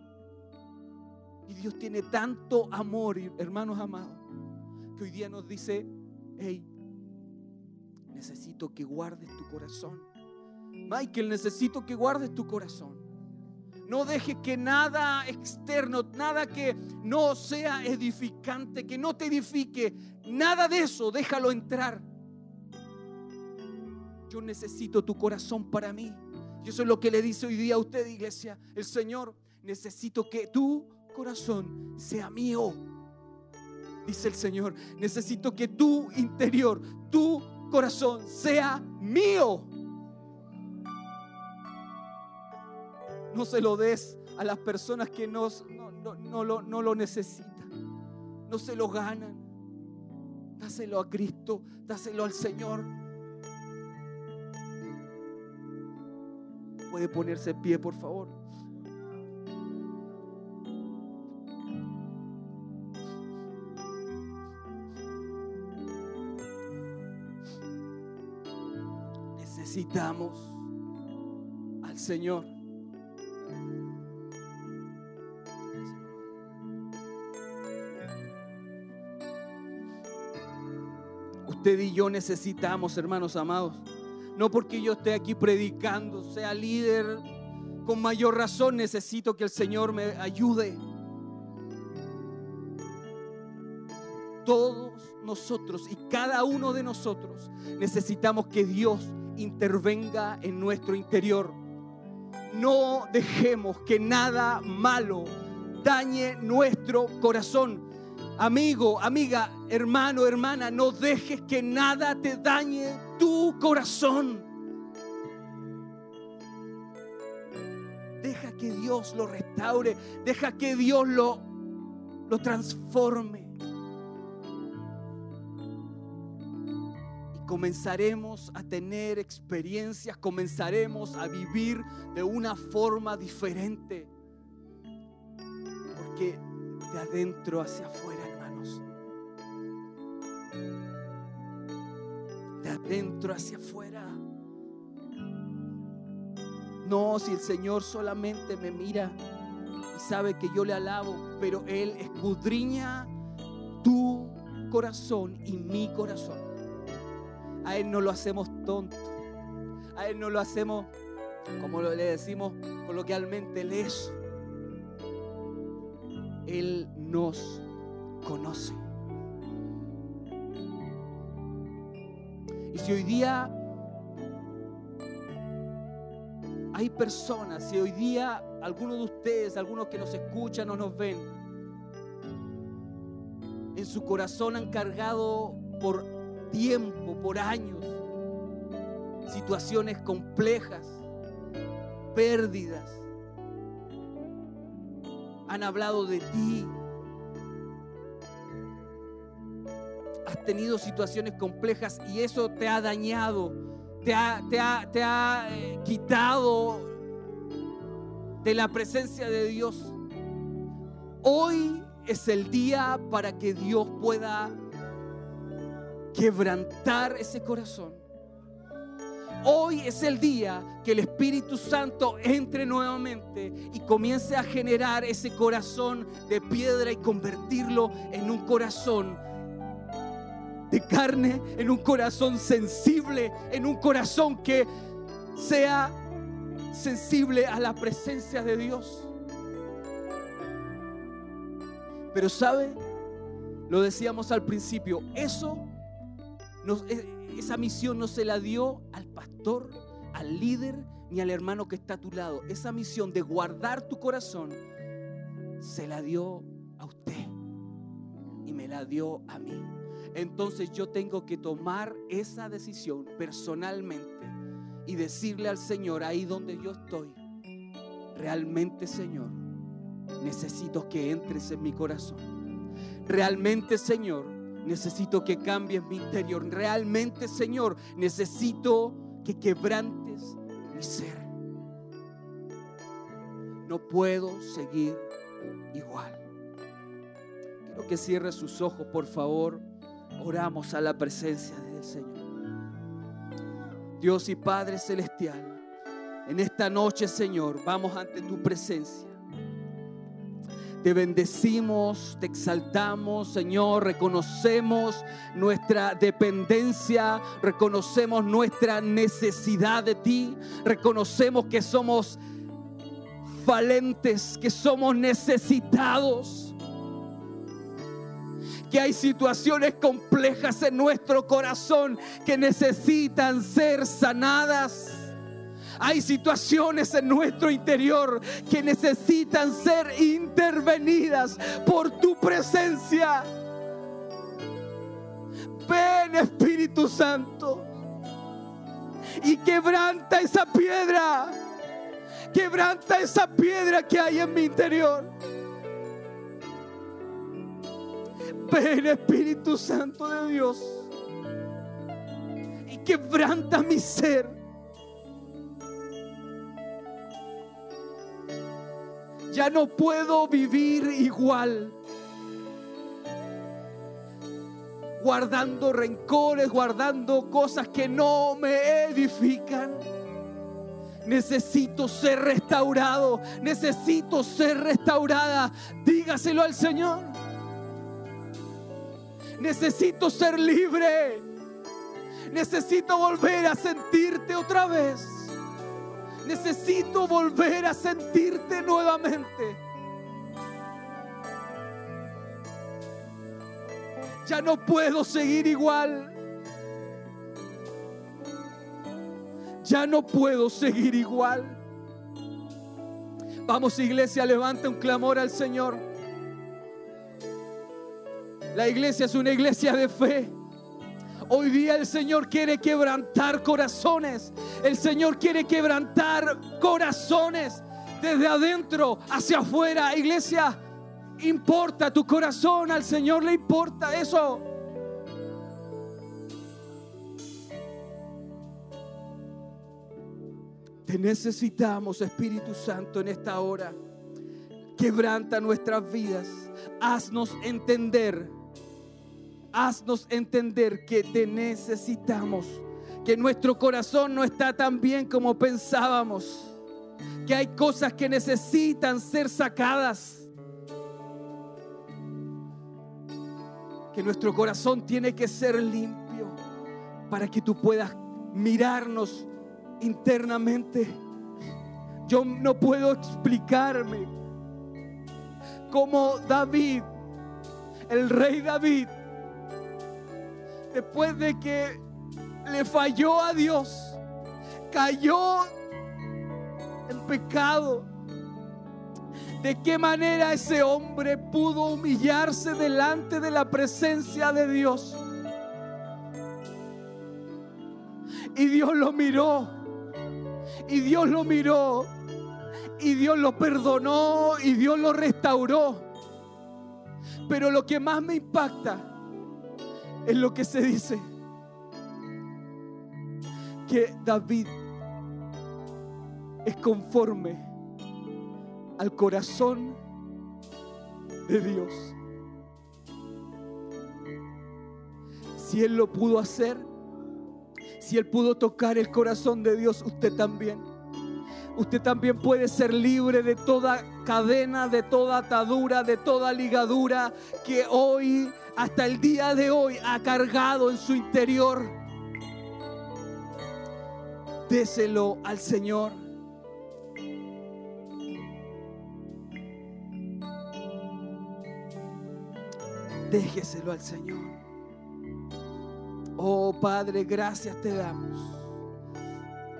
Y Dios tiene tanto amor, hermanos amados, que hoy día nos dice, hey, necesito que guardes tu corazón. Michael, necesito que guardes tu corazón. No dejes que nada externo, nada que no sea edificante, que no te edifique, nada de eso, déjalo entrar. yo necesito tu corazón para mí. Y eso es lo que le dice hoy día a usted, iglesia. El Señor, necesito que tu corazón sea mío. Dice el Señor, necesito que tu interior, tu corazón sea mío. No se lo des a las personas que no, lo, no lo necesitan. No se lo ganan. Dáselo a Cristo, dáselo al Señor. Puede ponerse en pie, por favor. Necesitamos al Señor. Usted y yo necesitamos, hermanos amados no porque yo esté aquí predicando, sea líder, con mayor razón necesito que el Señor me ayude. Todos nosotros y cada uno de nosotros necesitamos que Dios intervenga en nuestro interior. No dejemos que nada malo dañe nuestro corazón. Amigo, amiga, hermano, hermana, no dejes que nada te dañe tu corazón. Deja que Dios lo restaure, deja que Dios lo, lo transforme. Comenzaremos a tener experiencias, comenzaremos a vivir de una forma diferente. Porque de adentro hacia afuera de adentro hacia afuera. No, si el Señor solamente me mira y sabe que yo le alabo, pero Él escudriña tu corazón y mi corazón. A Él no lo hacemos tonto. A Él no lo hacemos, como le decimos coloquialmente, leso. Él nos conoce. Y si hoy día hay personas, si hoy día algunos de ustedes, algunos que nos escuchan o nos ven, en su corazón han cargado por tiempo, por años, situaciones complejas, pérdidas, han hablado de ti, has tenido situaciones complejas y eso te ha dañado, te ha, te ha, eh, quitado de la presencia de Dios. Hoy es el día para que Dios pueda quebrantar ese corazón. Hoy es el día que el Espíritu Santo entre nuevamente y comience a generar ese corazón de piedra y convertirlo en un corazón de carne, en un corazón sensible, en un corazón que sea sensible a la presencia de Dios. Pero sabe, lo decíamos al principio, eso, e, esa misión no se la dio al pastor, al líder, ni al hermano que está a tu lado. Esa misión de guardar tu corazón se la dio a usted y me la dio a mí entonces yo tengo que tomar esa decisión personalmente y decirle al Señor ahí donde yo estoy, realmente Señor, necesito que entres en mi corazón. Realmente Señor, necesito que cambies mi interior. Realmente Señor, necesito que quebrantes mi ser. No puedo seguir igual. Quiero que cierre sus ojos, por favor oramos a la presencia del Señor. Dios y Padre Celestial, en esta noche, Señor, vamos ante tu presencia. Te bendecimos, te exaltamos, Señor, reconocemos nuestra dependencia, reconocemos nuestra necesidad de ti, reconocemos que somos falentes, que somos necesitados. Que hay situaciones complejas en nuestro corazón que necesitan ser sanadas. Hay situaciones en nuestro interior que necesitan ser intervenidas por tu presencia. Ven Espíritu Santo y quebranta esa piedra. Quebranta esa piedra que hay en mi interior. Ven Espíritu Santo de Dios y quebranta mi ser. Ya no puedo vivir igual. Guardando rencores, guardando cosas que no me edifican. Necesito ser restaurado. Necesito ser restaurada. Dígaselo al Señor. Necesito ser libre. Necesito volver a sentirte otra vez. Necesito volver a sentirte nuevamente. Ya no puedo seguir igual. Ya no puedo seguir igual. Vamos iglesia, levanta un clamor al Señor. La iglesia es una iglesia de fe. Hoy día el Señor quiere quebrantar corazones. El Señor quiere quebrantar corazones desde adentro hacia afuera. Iglesia, importa tu corazón. Al Señor le importa eso. Te necesitamos, Espíritu Santo, en esta hora. Quebranta nuestras vidas. Haznos entender haznos entender que te necesitamos, que nuestro corazón no está tan bien como pensábamos, que hay cosas que necesitan ser sacadas, que nuestro corazón tiene que ser limpio para que tú puedas mirarnos internamente. Yo no puedo explicarme cómo David, el rey David, después de que le falló a Dios, cayó en pecado. ¿De qué manera ese hombre pudo humillarse delante de la presencia de Dios? Y Dios lo miró. Y Dios lo miró. Y Dios lo perdonó. Y Dios lo restauró. Pero lo que más me impacta es lo que se dice. Que David es conforme al corazón de Dios. Si Él lo pudo hacer, si Él pudo tocar el corazón de Dios, usted también. Usted también puede ser libre de toda cadena, de toda atadura, de toda ligadura que hoy hasta el día de hoy ha cargado en su interior. Déselo al Señor. Déjeselo al Señor. Oh Padre, gracias te damos.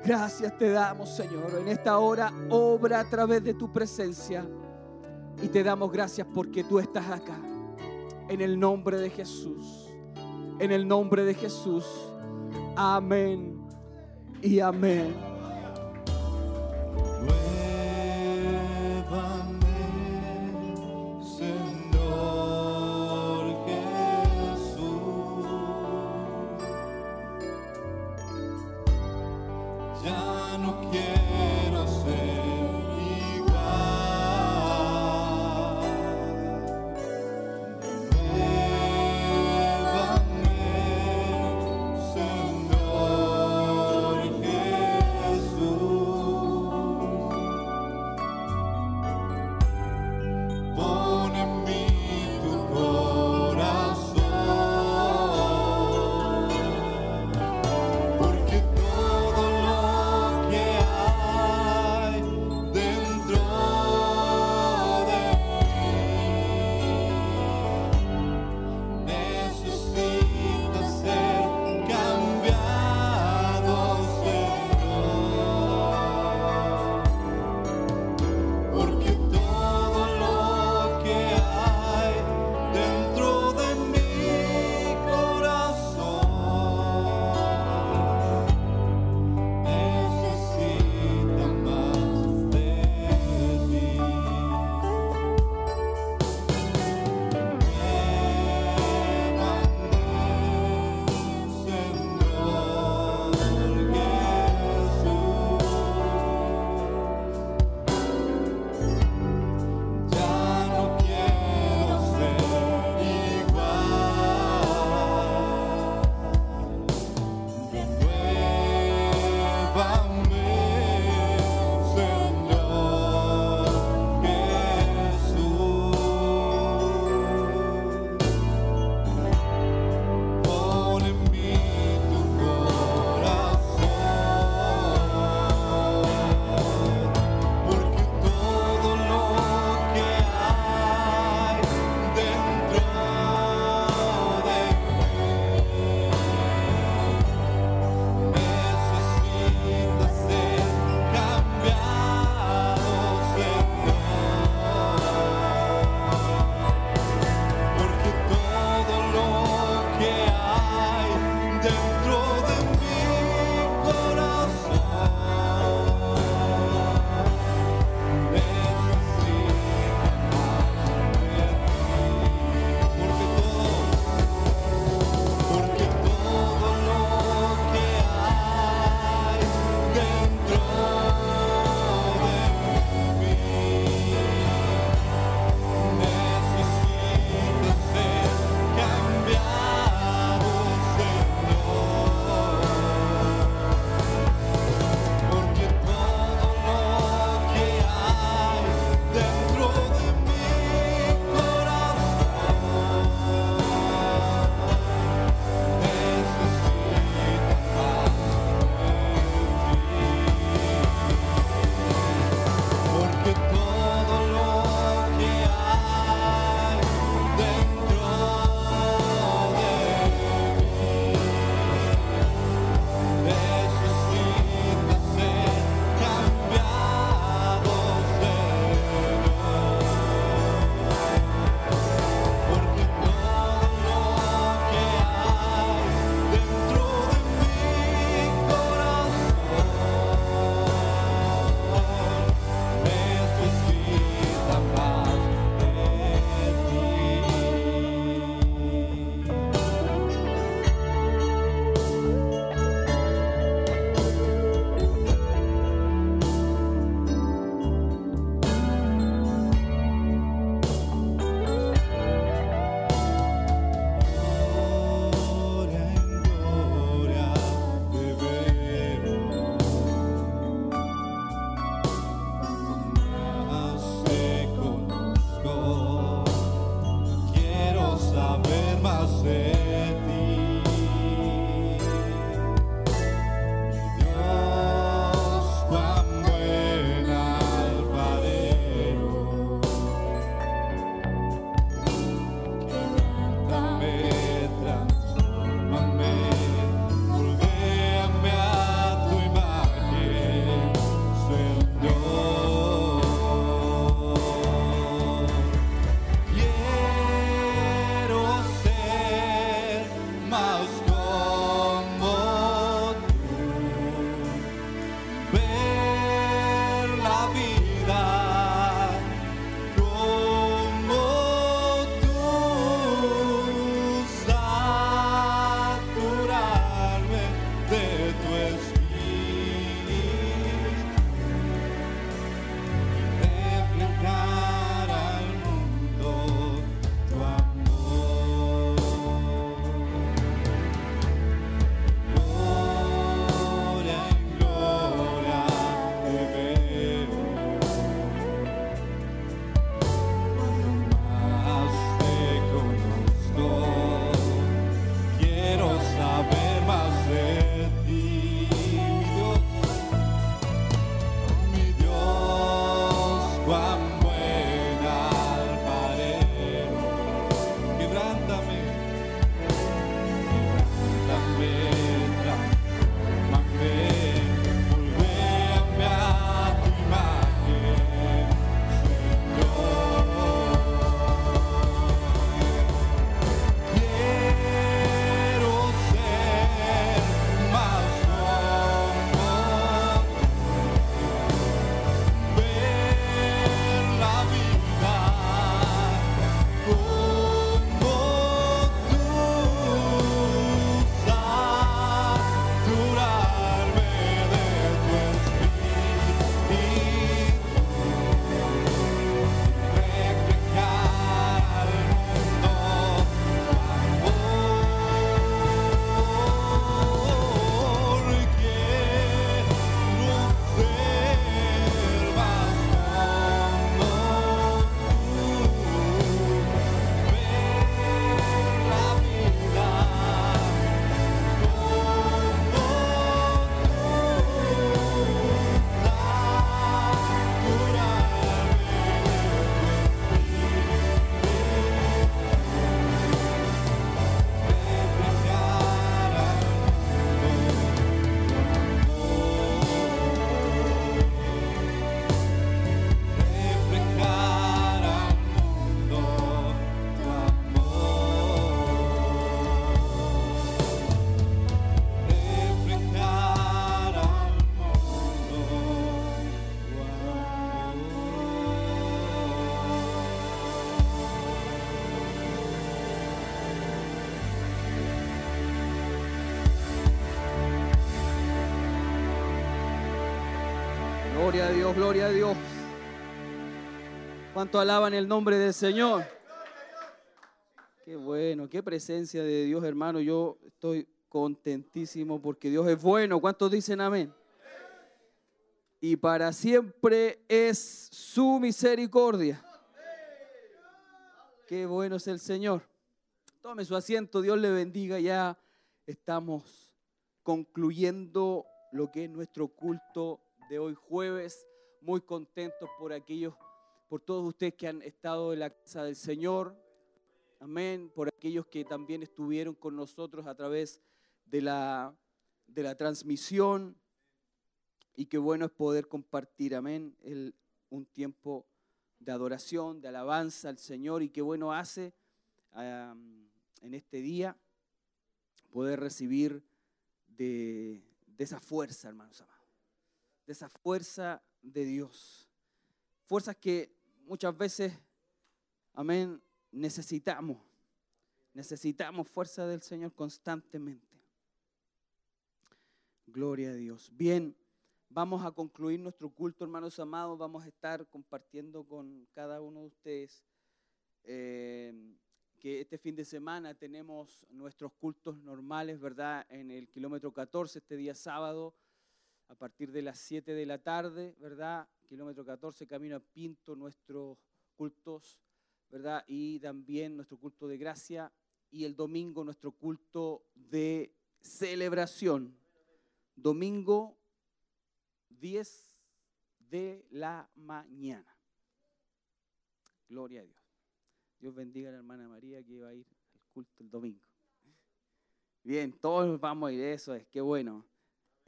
Gracias te damos, Señor. En esta hora obra a través de tu presencia. Y te damos gracias porque tú estás acá. En el nombre de Jesús. En el nombre de Jesús. Amén y amén. Gloria a Dios, gloria a Dios. ¿Cuánto alaban el nombre del Señor? Qué bueno, qué presencia de Dios, hermano. Yo estoy contentísimo porque Dios es bueno. ¿Cuántos dicen amén? Y para siempre es su misericordia. Qué bueno es el Señor. Tome su asiento, Dios le bendiga. Ya estamos concluyendo lo que es nuestro culto de hoy jueves. Muy contentos por aquellos, por todos ustedes que han estado en la casa del Señor. Amén. Por aquellos que también estuvieron con nosotros a través de la, de la transmisión. Y qué bueno es poder compartir, amén, el, un tiempo de adoración, de alabanza al Señor. Y qué bueno hace en este día poder recibir de, de esa fuerza, hermanos amados de esa fuerza de Dios. Fuerzas que muchas veces, amén, necesitamos. Necesitamos fuerza del Señor constantemente. Gloria a Dios. Bien, vamos a concluir nuestro culto, hermanos amados. Vamos a estar compartiendo con cada uno de ustedes eh, que este fin de semana tenemos nuestros cultos normales, ¿verdad? En el kilómetro 14, este día sábado a partir de las 7 de la tarde, ¿verdad? Kilómetro 14, camino a Pinto, nuestros cultos, ¿verdad? Y también nuestro culto de gracia y el domingo nuestro culto de celebración. Domingo 10 de la mañana. Gloria a Dios. Dios bendiga a la hermana María que va a ir al culto el domingo. Bien, todos vamos a ir, eso es, qué bueno.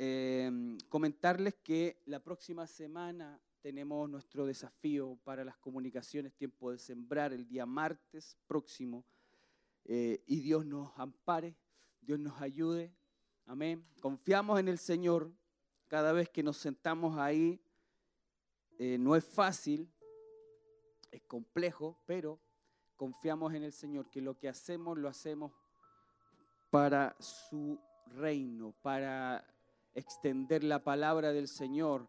Em, comentarles que la próxima semana tenemos nuestro desafío para las comunicaciones Tiempo de Sembrar el día martes próximo. Eh, y Dios nos ampare, Dios nos ayude. Amén. Confiamos en el Señor cada vez que nos sentamos ahí. Eh, no es fácil, es complejo, pero confiamos en el Señor, que lo que hacemos lo hacemos para su reino, para extender la palabra del Señor.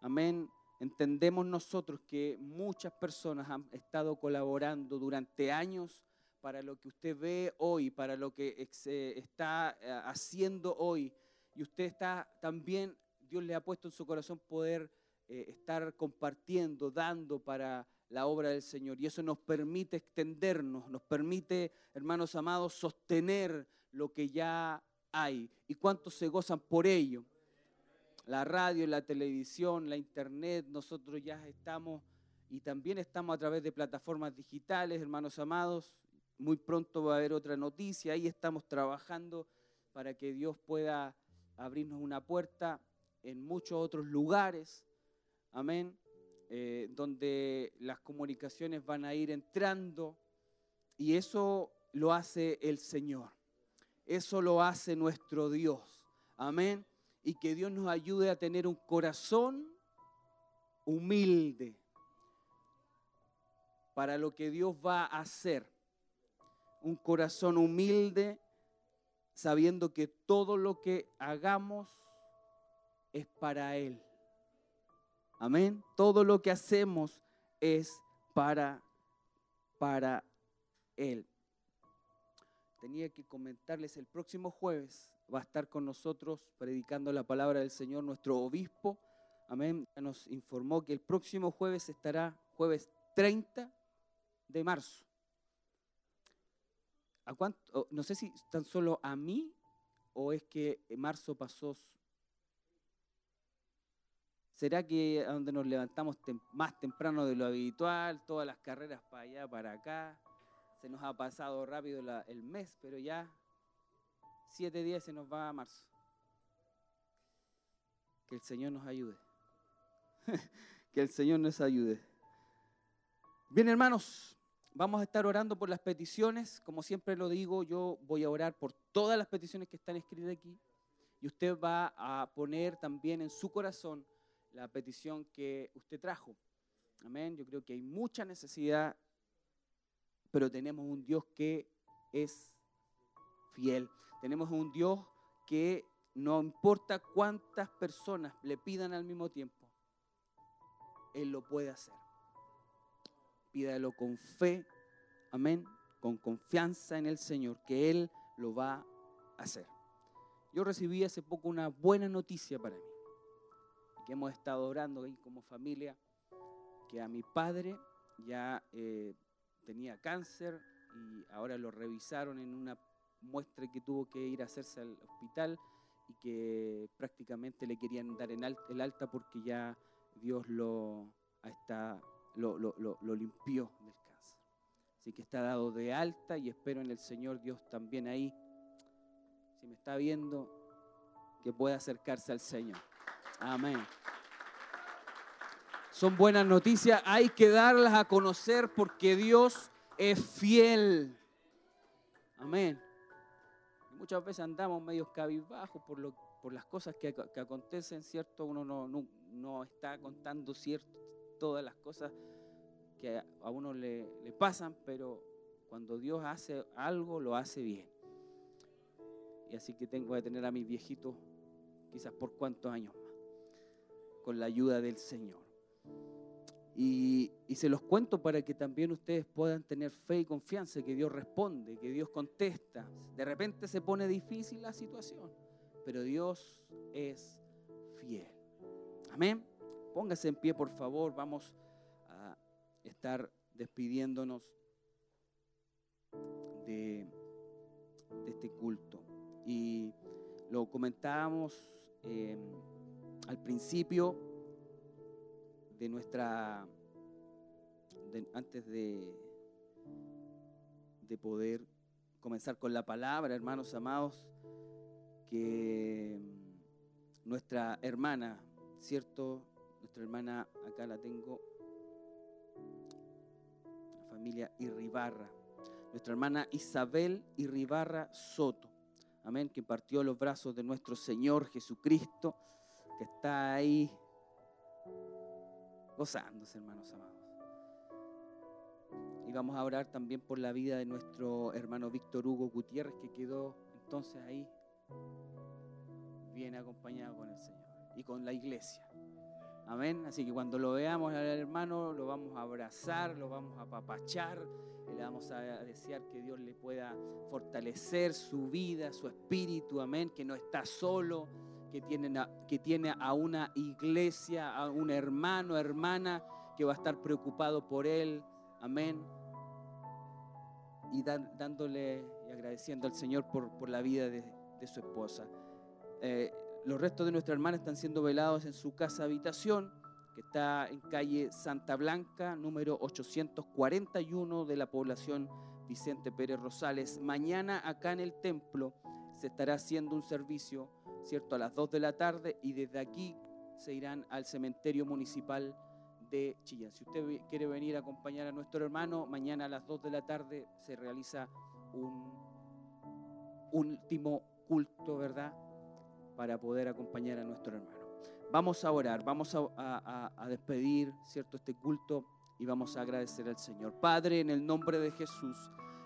Amén. Entendemos nosotros que muchas personas han estado colaborando durante años para lo que usted ve hoy, para lo que está eh, haciendo hoy. Y usted está también, Dios le ha puesto en su corazón poder eh, estar compartiendo, dando para la obra del Señor. Y eso nos permite extendernos, nos permite, hermanos amados, sostener lo que ya hay y cuántos se gozan por ello. La radio, la televisión, la internet, nosotros ya estamos y también estamos a través de plataformas digitales, hermanos amados. Muy pronto va a haber otra noticia, ahí estamos trabajando para que Dios pueda abrirnos una puerta en muchos otros lugares, amén, eh, donde las comunicaciones van a ir entrando y eso lo hace el Señor. Eso lo hace nuestro Dios. Amén. Y que Dios nos ayude a tener un corazón humilde para lo que Dios va a hacer. Un corazón humilde sabiendo que todo lo que hagamos es para Él. Amén. Todo lo que hacemos es para, para Él tenía que comentarles, el próximo jueves va a estar con nosotros predicando la palabra del Señor nuestro obispo. Amén. Ya nos informó que el próximo jueves estará, jueves 30 de marzo. ¿A cuánto? No sé si tan solo a mí o es que marzo pasó. ¿Será que a donde nos levantamos más temprano de lo habitual, todas las carreras para allá, para acá? Se nos ha pasado rápido el mes, pero ya siete días se nos va a marzo. Que el Señor nos ayude. que el Señor nos ayude. Bien, hermanos, vamos a estar orando por las peticiones. Como siempre lo digo, yo voy a orar por todas las peticiones que están escritas aquí. Y usted va a poner también en su corazón la petición que usted trajo. Amén. Yo creo que hay mucha necesidad pero tenemos un Dios que es fiel. Tenemos un Dios que no importa cuántas personas le pidan al mismo tiempo, Él lo puede hacer. Pídalo con fe, amén, con confianza en el Señor, que Él lo va a hacer. Yo recibí hace poco una buena noticia para mí, que hemos estado orando ahí como familia, que a mi padre ya eh, tenía cáncer y ahora lo revisaron en una muestra que tuvo que ir a hacerse al hospital y que prácticamente le querían dar el alta porque ya Dios lo, lo, lo, lo, limpió del cáncer. Así que está dado de alta y espero en el Señor Dios también ahí, si me está viendo, que pueda acercarse al Señor. Amén. Son buenas noticias, hay que darlas a conocer porque Dios es fiel. Amén. Muchas veces andamos medio cabizbajos por, lo, por las cosas que, acontecen, ¿cierto? Uno no, no, está contando cierto, todas las cosas que a uno le, le pasan, pero cuando Dios hace algo, lo hace bien. Y así que tengo que tener a mis viejitos quizás por cuántos años más, con la ayuda del Señor. Y, se los cuento para que también ustedes puedan tener fe y confianza que Dios responde, que Dios contesta. De repente se pone difícil la situación, pero Dios es fiel. Amén. Póngase en pie, por favor. Vamos a estar despidiéndonos de, este culto. Y lo comentábamos eh, al principio de nuestra, antes de, de poder comenzar con la palabra, hermanos amados, que nuestra hermana, ¿cierto? Nuestra hermana, acá la tengo, la familia Irribarra, nuestra hermana Isabel Irribarra Soto, amén, que partió los brazos de nuestro Señor Jesucristo, que está ahí gozándose, hermanos amados. Y vamos a orar también por la vida de nuestro hermano Víctor Hugo Gutiérrez, que quedó entonces ahí bien acompañado con el Señor y con la iglesia. Amén. Así que cuando lo veamos al hermano, lo vamos a abrazar, lo vamos a apapachar, y le vamos a desear que Dios le pueda fortalecer su vida, su espíritu. Amén. Que no está solo que, que tiene a una iglesia, a un hermano, hermana que va a estar preocupado por él. Amén. Y dándole y agradeciendo al Señor por, por la vida de, su esposa. Eh, los restos de nuestra hermana están siendo velados en su casa habitación, que está en calle Santa Blanca, número 841 de la población Vicente Pérez Rosales. Mañana acá en el templo se estará haciendo un servicio ¿cierto? A las 2 de la tarde y desde aquí se irán al cementerio municipal de Chillán. Si usted quiere venir a acompañar a nuestro hermano, mañana a las 2 de la tarde se realiza un último culto, ¿verdad? Para poder acompañar a nuestro hermano. Vamos a orar, vamos a, a despedir, ¿cierto? Este culto y vamos a agradecer al Señor. Padre, en el nombre de Jesús,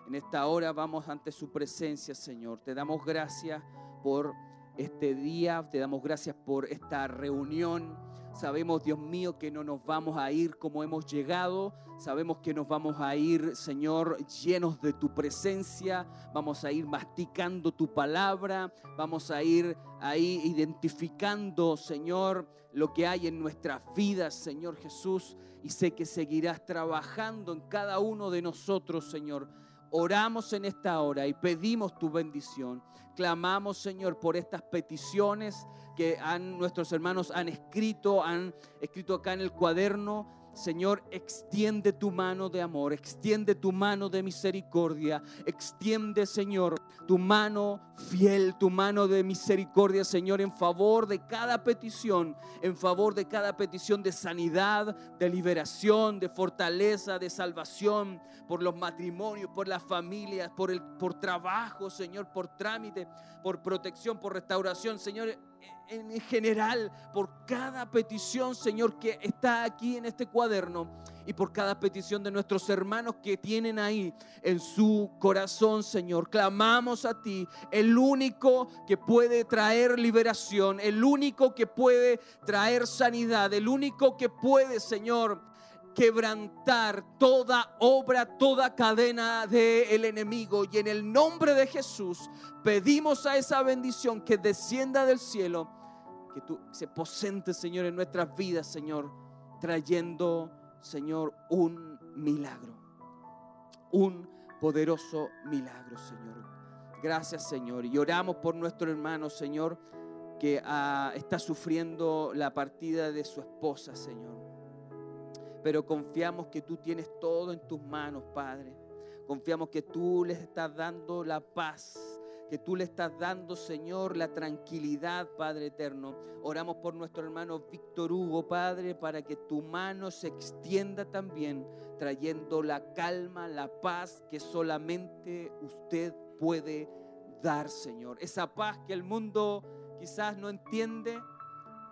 en esta hora vamos ante su presencia, Señor. Te damos gracias por este día. Te damos gracias por esta reunión. Sabemos, Dios mío, que no nos vamos a ir como hemos llegado. Sabemos que nos vamos a ir, Señor, llenos de tu presencia. Vamos a ir masticando tu palabra. Vamos a ir ahí identificando, Señor, lo que hay en nuestras vidas, Señor Jesús. Y sé que seguirás trabajando en cada uno de nosotros, Señor Oramos en esta hora y pedimos tu bendición. Clamamos, Señor, por estas peticiones que han, nuestros hermanos han escrito, han escrito acá en el cuaderno. Señor, extiende tu mano de amor, extiende tu mano de misericordia, extiende, Señor, tu mano fiel, tu mano de misericordia, Señor, en favor de cada petición, en favor de cada petición de sanidad, de liberación, de fortaleza, de salvación, por los matrimonios, por las familias, por el por trabajo, Señor, por trámite, por protección, por restauración, Señor en general, por cada petición, Señor, que está aquí en este cuaderno y por cada petición de nuestros hermanos que tienen ahí en su corazón, Señor. Clamamos a ti, el único que puede traer liberación, el único que puede traer sanidad, el único que puede, Señor, quebrantar toda obra, toda cadena del enemigo. Y en el nombre de Jesús pedimos a esa bendición que descienda del cielo, que tú se posente, Señor, en nuestras vidas, Señor, trayendo, Señor, un milagro. Un poderoso milagro, Señor. Gracias, Señor. Y oramos por nuestro hermano, Señor, que ah, está sufriendo la partida de su esposa, Señor pero confiamos que tú tienes todo en tus manos, Padre. Confiamos que tú les estás dando la paz, que tú le estás dando, Señor, la tranquilidad, Padre eterno. Oramos por nuestro hermano Víctor Hugo, Padre, para que tu mano se extienda también, trayendo la calma, la paz que solamente usted puede dar, Señor. Esa paz que el mundo quizás no entiende,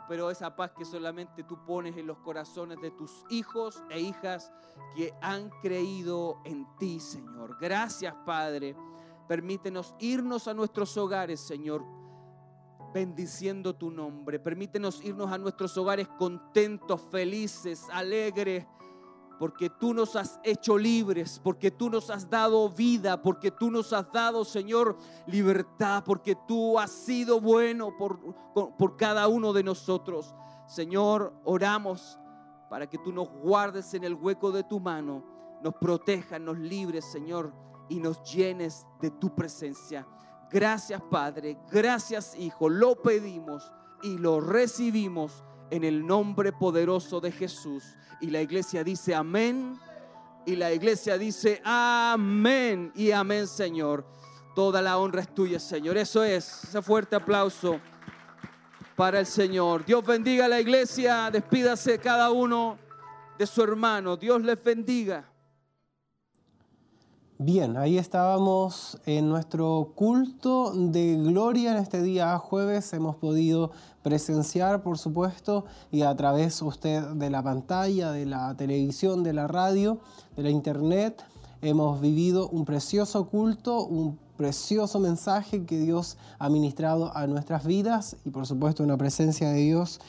pero esa paz que solamente tú pones en los corazones de tus hijos e hijas que han creído en ti, Señor. Gracias, Padre. Permítenos irnos a nuestros hogares, Señor, bendiciendo tu nombre. Permítenos irnos a nuestros hogares contentos, felices, alegres, porque tú nos has hecho libres, porque tú nos has dado vida, porque tú nos has dado, Señor, libertad, porque tú has sido bueno por, por cada uno de nosotros. Señor, oramos para que tú nos guardes en el hueco de tu mano, nos protejas, nos libres, Señor, y nos llenes de tu presencia. Gracias, Padre, gracias, Hijo, lo pedimos y lo recibimos en el nombre poderoso de Jesús. Y la iglesia dice amén. Y la iglesia dice amén y amén, Señor. Toda la honra es tuya, Señor. Eso es. Ese fuerte aplauso para el Señor. Dios bendiga a la iglesia. Despídase cada uno de su hermano. Dios les bendiga. Bien, ahí estábamos en nuestro culto de gloria en este día jueves. Hemos podido presenciar, por supuesto, y a través usted de la pantalla, de la televisión, de la radio, de la internet, hemos vivido un precioso culto, un precioso mensaje que Dios ha ministrado a nuestras vidas y por supuesto una presencia de Dios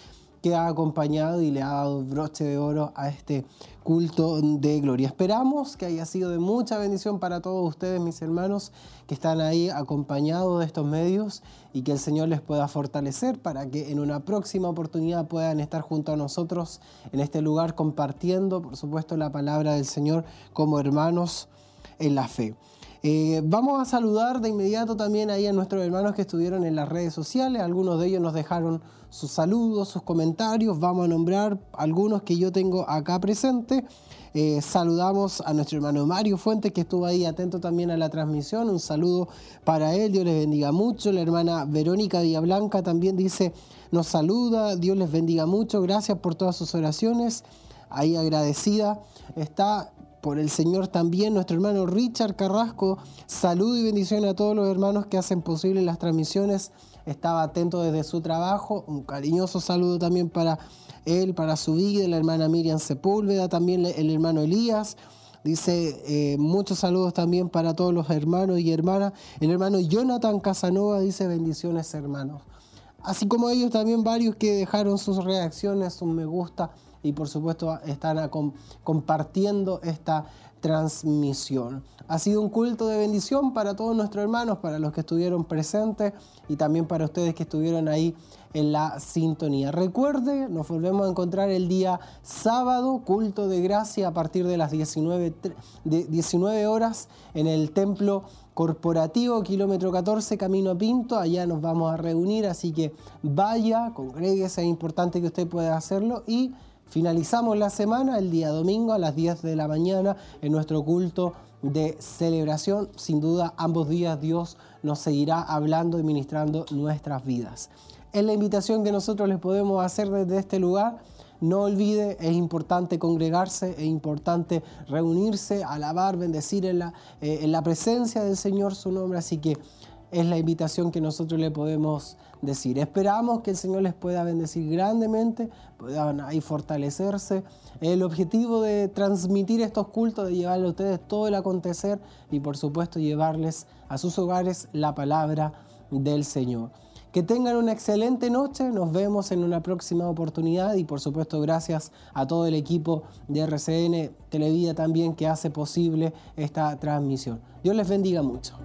que ha acompañado y le ha dado broche de oro a este culto de gloria. Esperamos que haya sido de mucha bendición para todos ustedes, mis hermanos, que están ahí acompañados de estos medios y que el Señor les pueda fortalecer para que en una próxima oportunidad puedan estar junto a nosotros en este lugar compartiendo, por supuesto, la palabra del Señor como hermanos en la fe. Eh, vamos a saludar de inmediato también ahí a nuestros hermanos que estuvieron en las redes sociales. Algunos de ellos nos dejaron sus saludos, sus comentarios. Vamos a nombrar algunos que yo tengo acá presente. Eh, saludamos a nuestro hermano Mario Fuentes que estuvo ahí atento también a la transmisión. Un saludo para él, Dios les bendiga mucho. La hermana Verónica Villablanca también dice, nos saluda, Dios les bendiga mucho, gracias por todas sus oraciones. Ahí agradecida está por el Señor también. Nuestro hermano Richard Carrasco, saludo y bendición a todos los hermanos que hacen posible las transmisiones. Estaba atento desde su trabajo. Un cariñoso saludo también para él, para su vida, la hermana Miriam Sepúlveda, también el hermano Elías. Dice eh, muchos saludos también para todos los hermanos y hermanas. El hermano Jonathan Casanova dice bendiciones hermanos. Así como ellos también varios que dejaron sus reacciones, un me gusta y por supuesto están compartiendo esta transmisión. Ha sido un culto de bendición para todos nuestros hermanos, para los que estuvieron presentes y también para ustedes que estuvieron ahí en la sintonía. Recuerde, nos volvemos a encontrar el día sábado, culto de gracia a partir de las 19, 19 horas en el templo corporativo, kilómetro 14, camino Pinto. Allá nos vamos a reunir, así que vaya, congréguese, es importante que usted pueda hacerlo y Finalizamos la semana el día domingo a las 10 de la mañana en nuestro culto de celebración. Sin duda, ambos días Dios nos seguirá hablando y ministrando nuestras vidas. Es la invitación que nosotros les podemos hacer desde este lugar. No olvide, es importante congregarse, es importante reunirse, alabar, bendecir en la, eh, en la presencia del Señor su nombre. Así que es la invitación que nosotros le podemos decir. Esperamos que el Señor les pueda bendecir grandemente, puedan ahí fortalecerse. El objetivo de transmitir estos cultos, de llevarle a ustedes todo el acontecer y por supuesto llevarles a sus hogares la palabra del Señor. Que tengan una excelente noche, nos vemos en una próxima oportunidad y por supuesto gracias a todo el equipo de RCN Televida también que hace posible esta transmisión. Dios les bendiga mucho.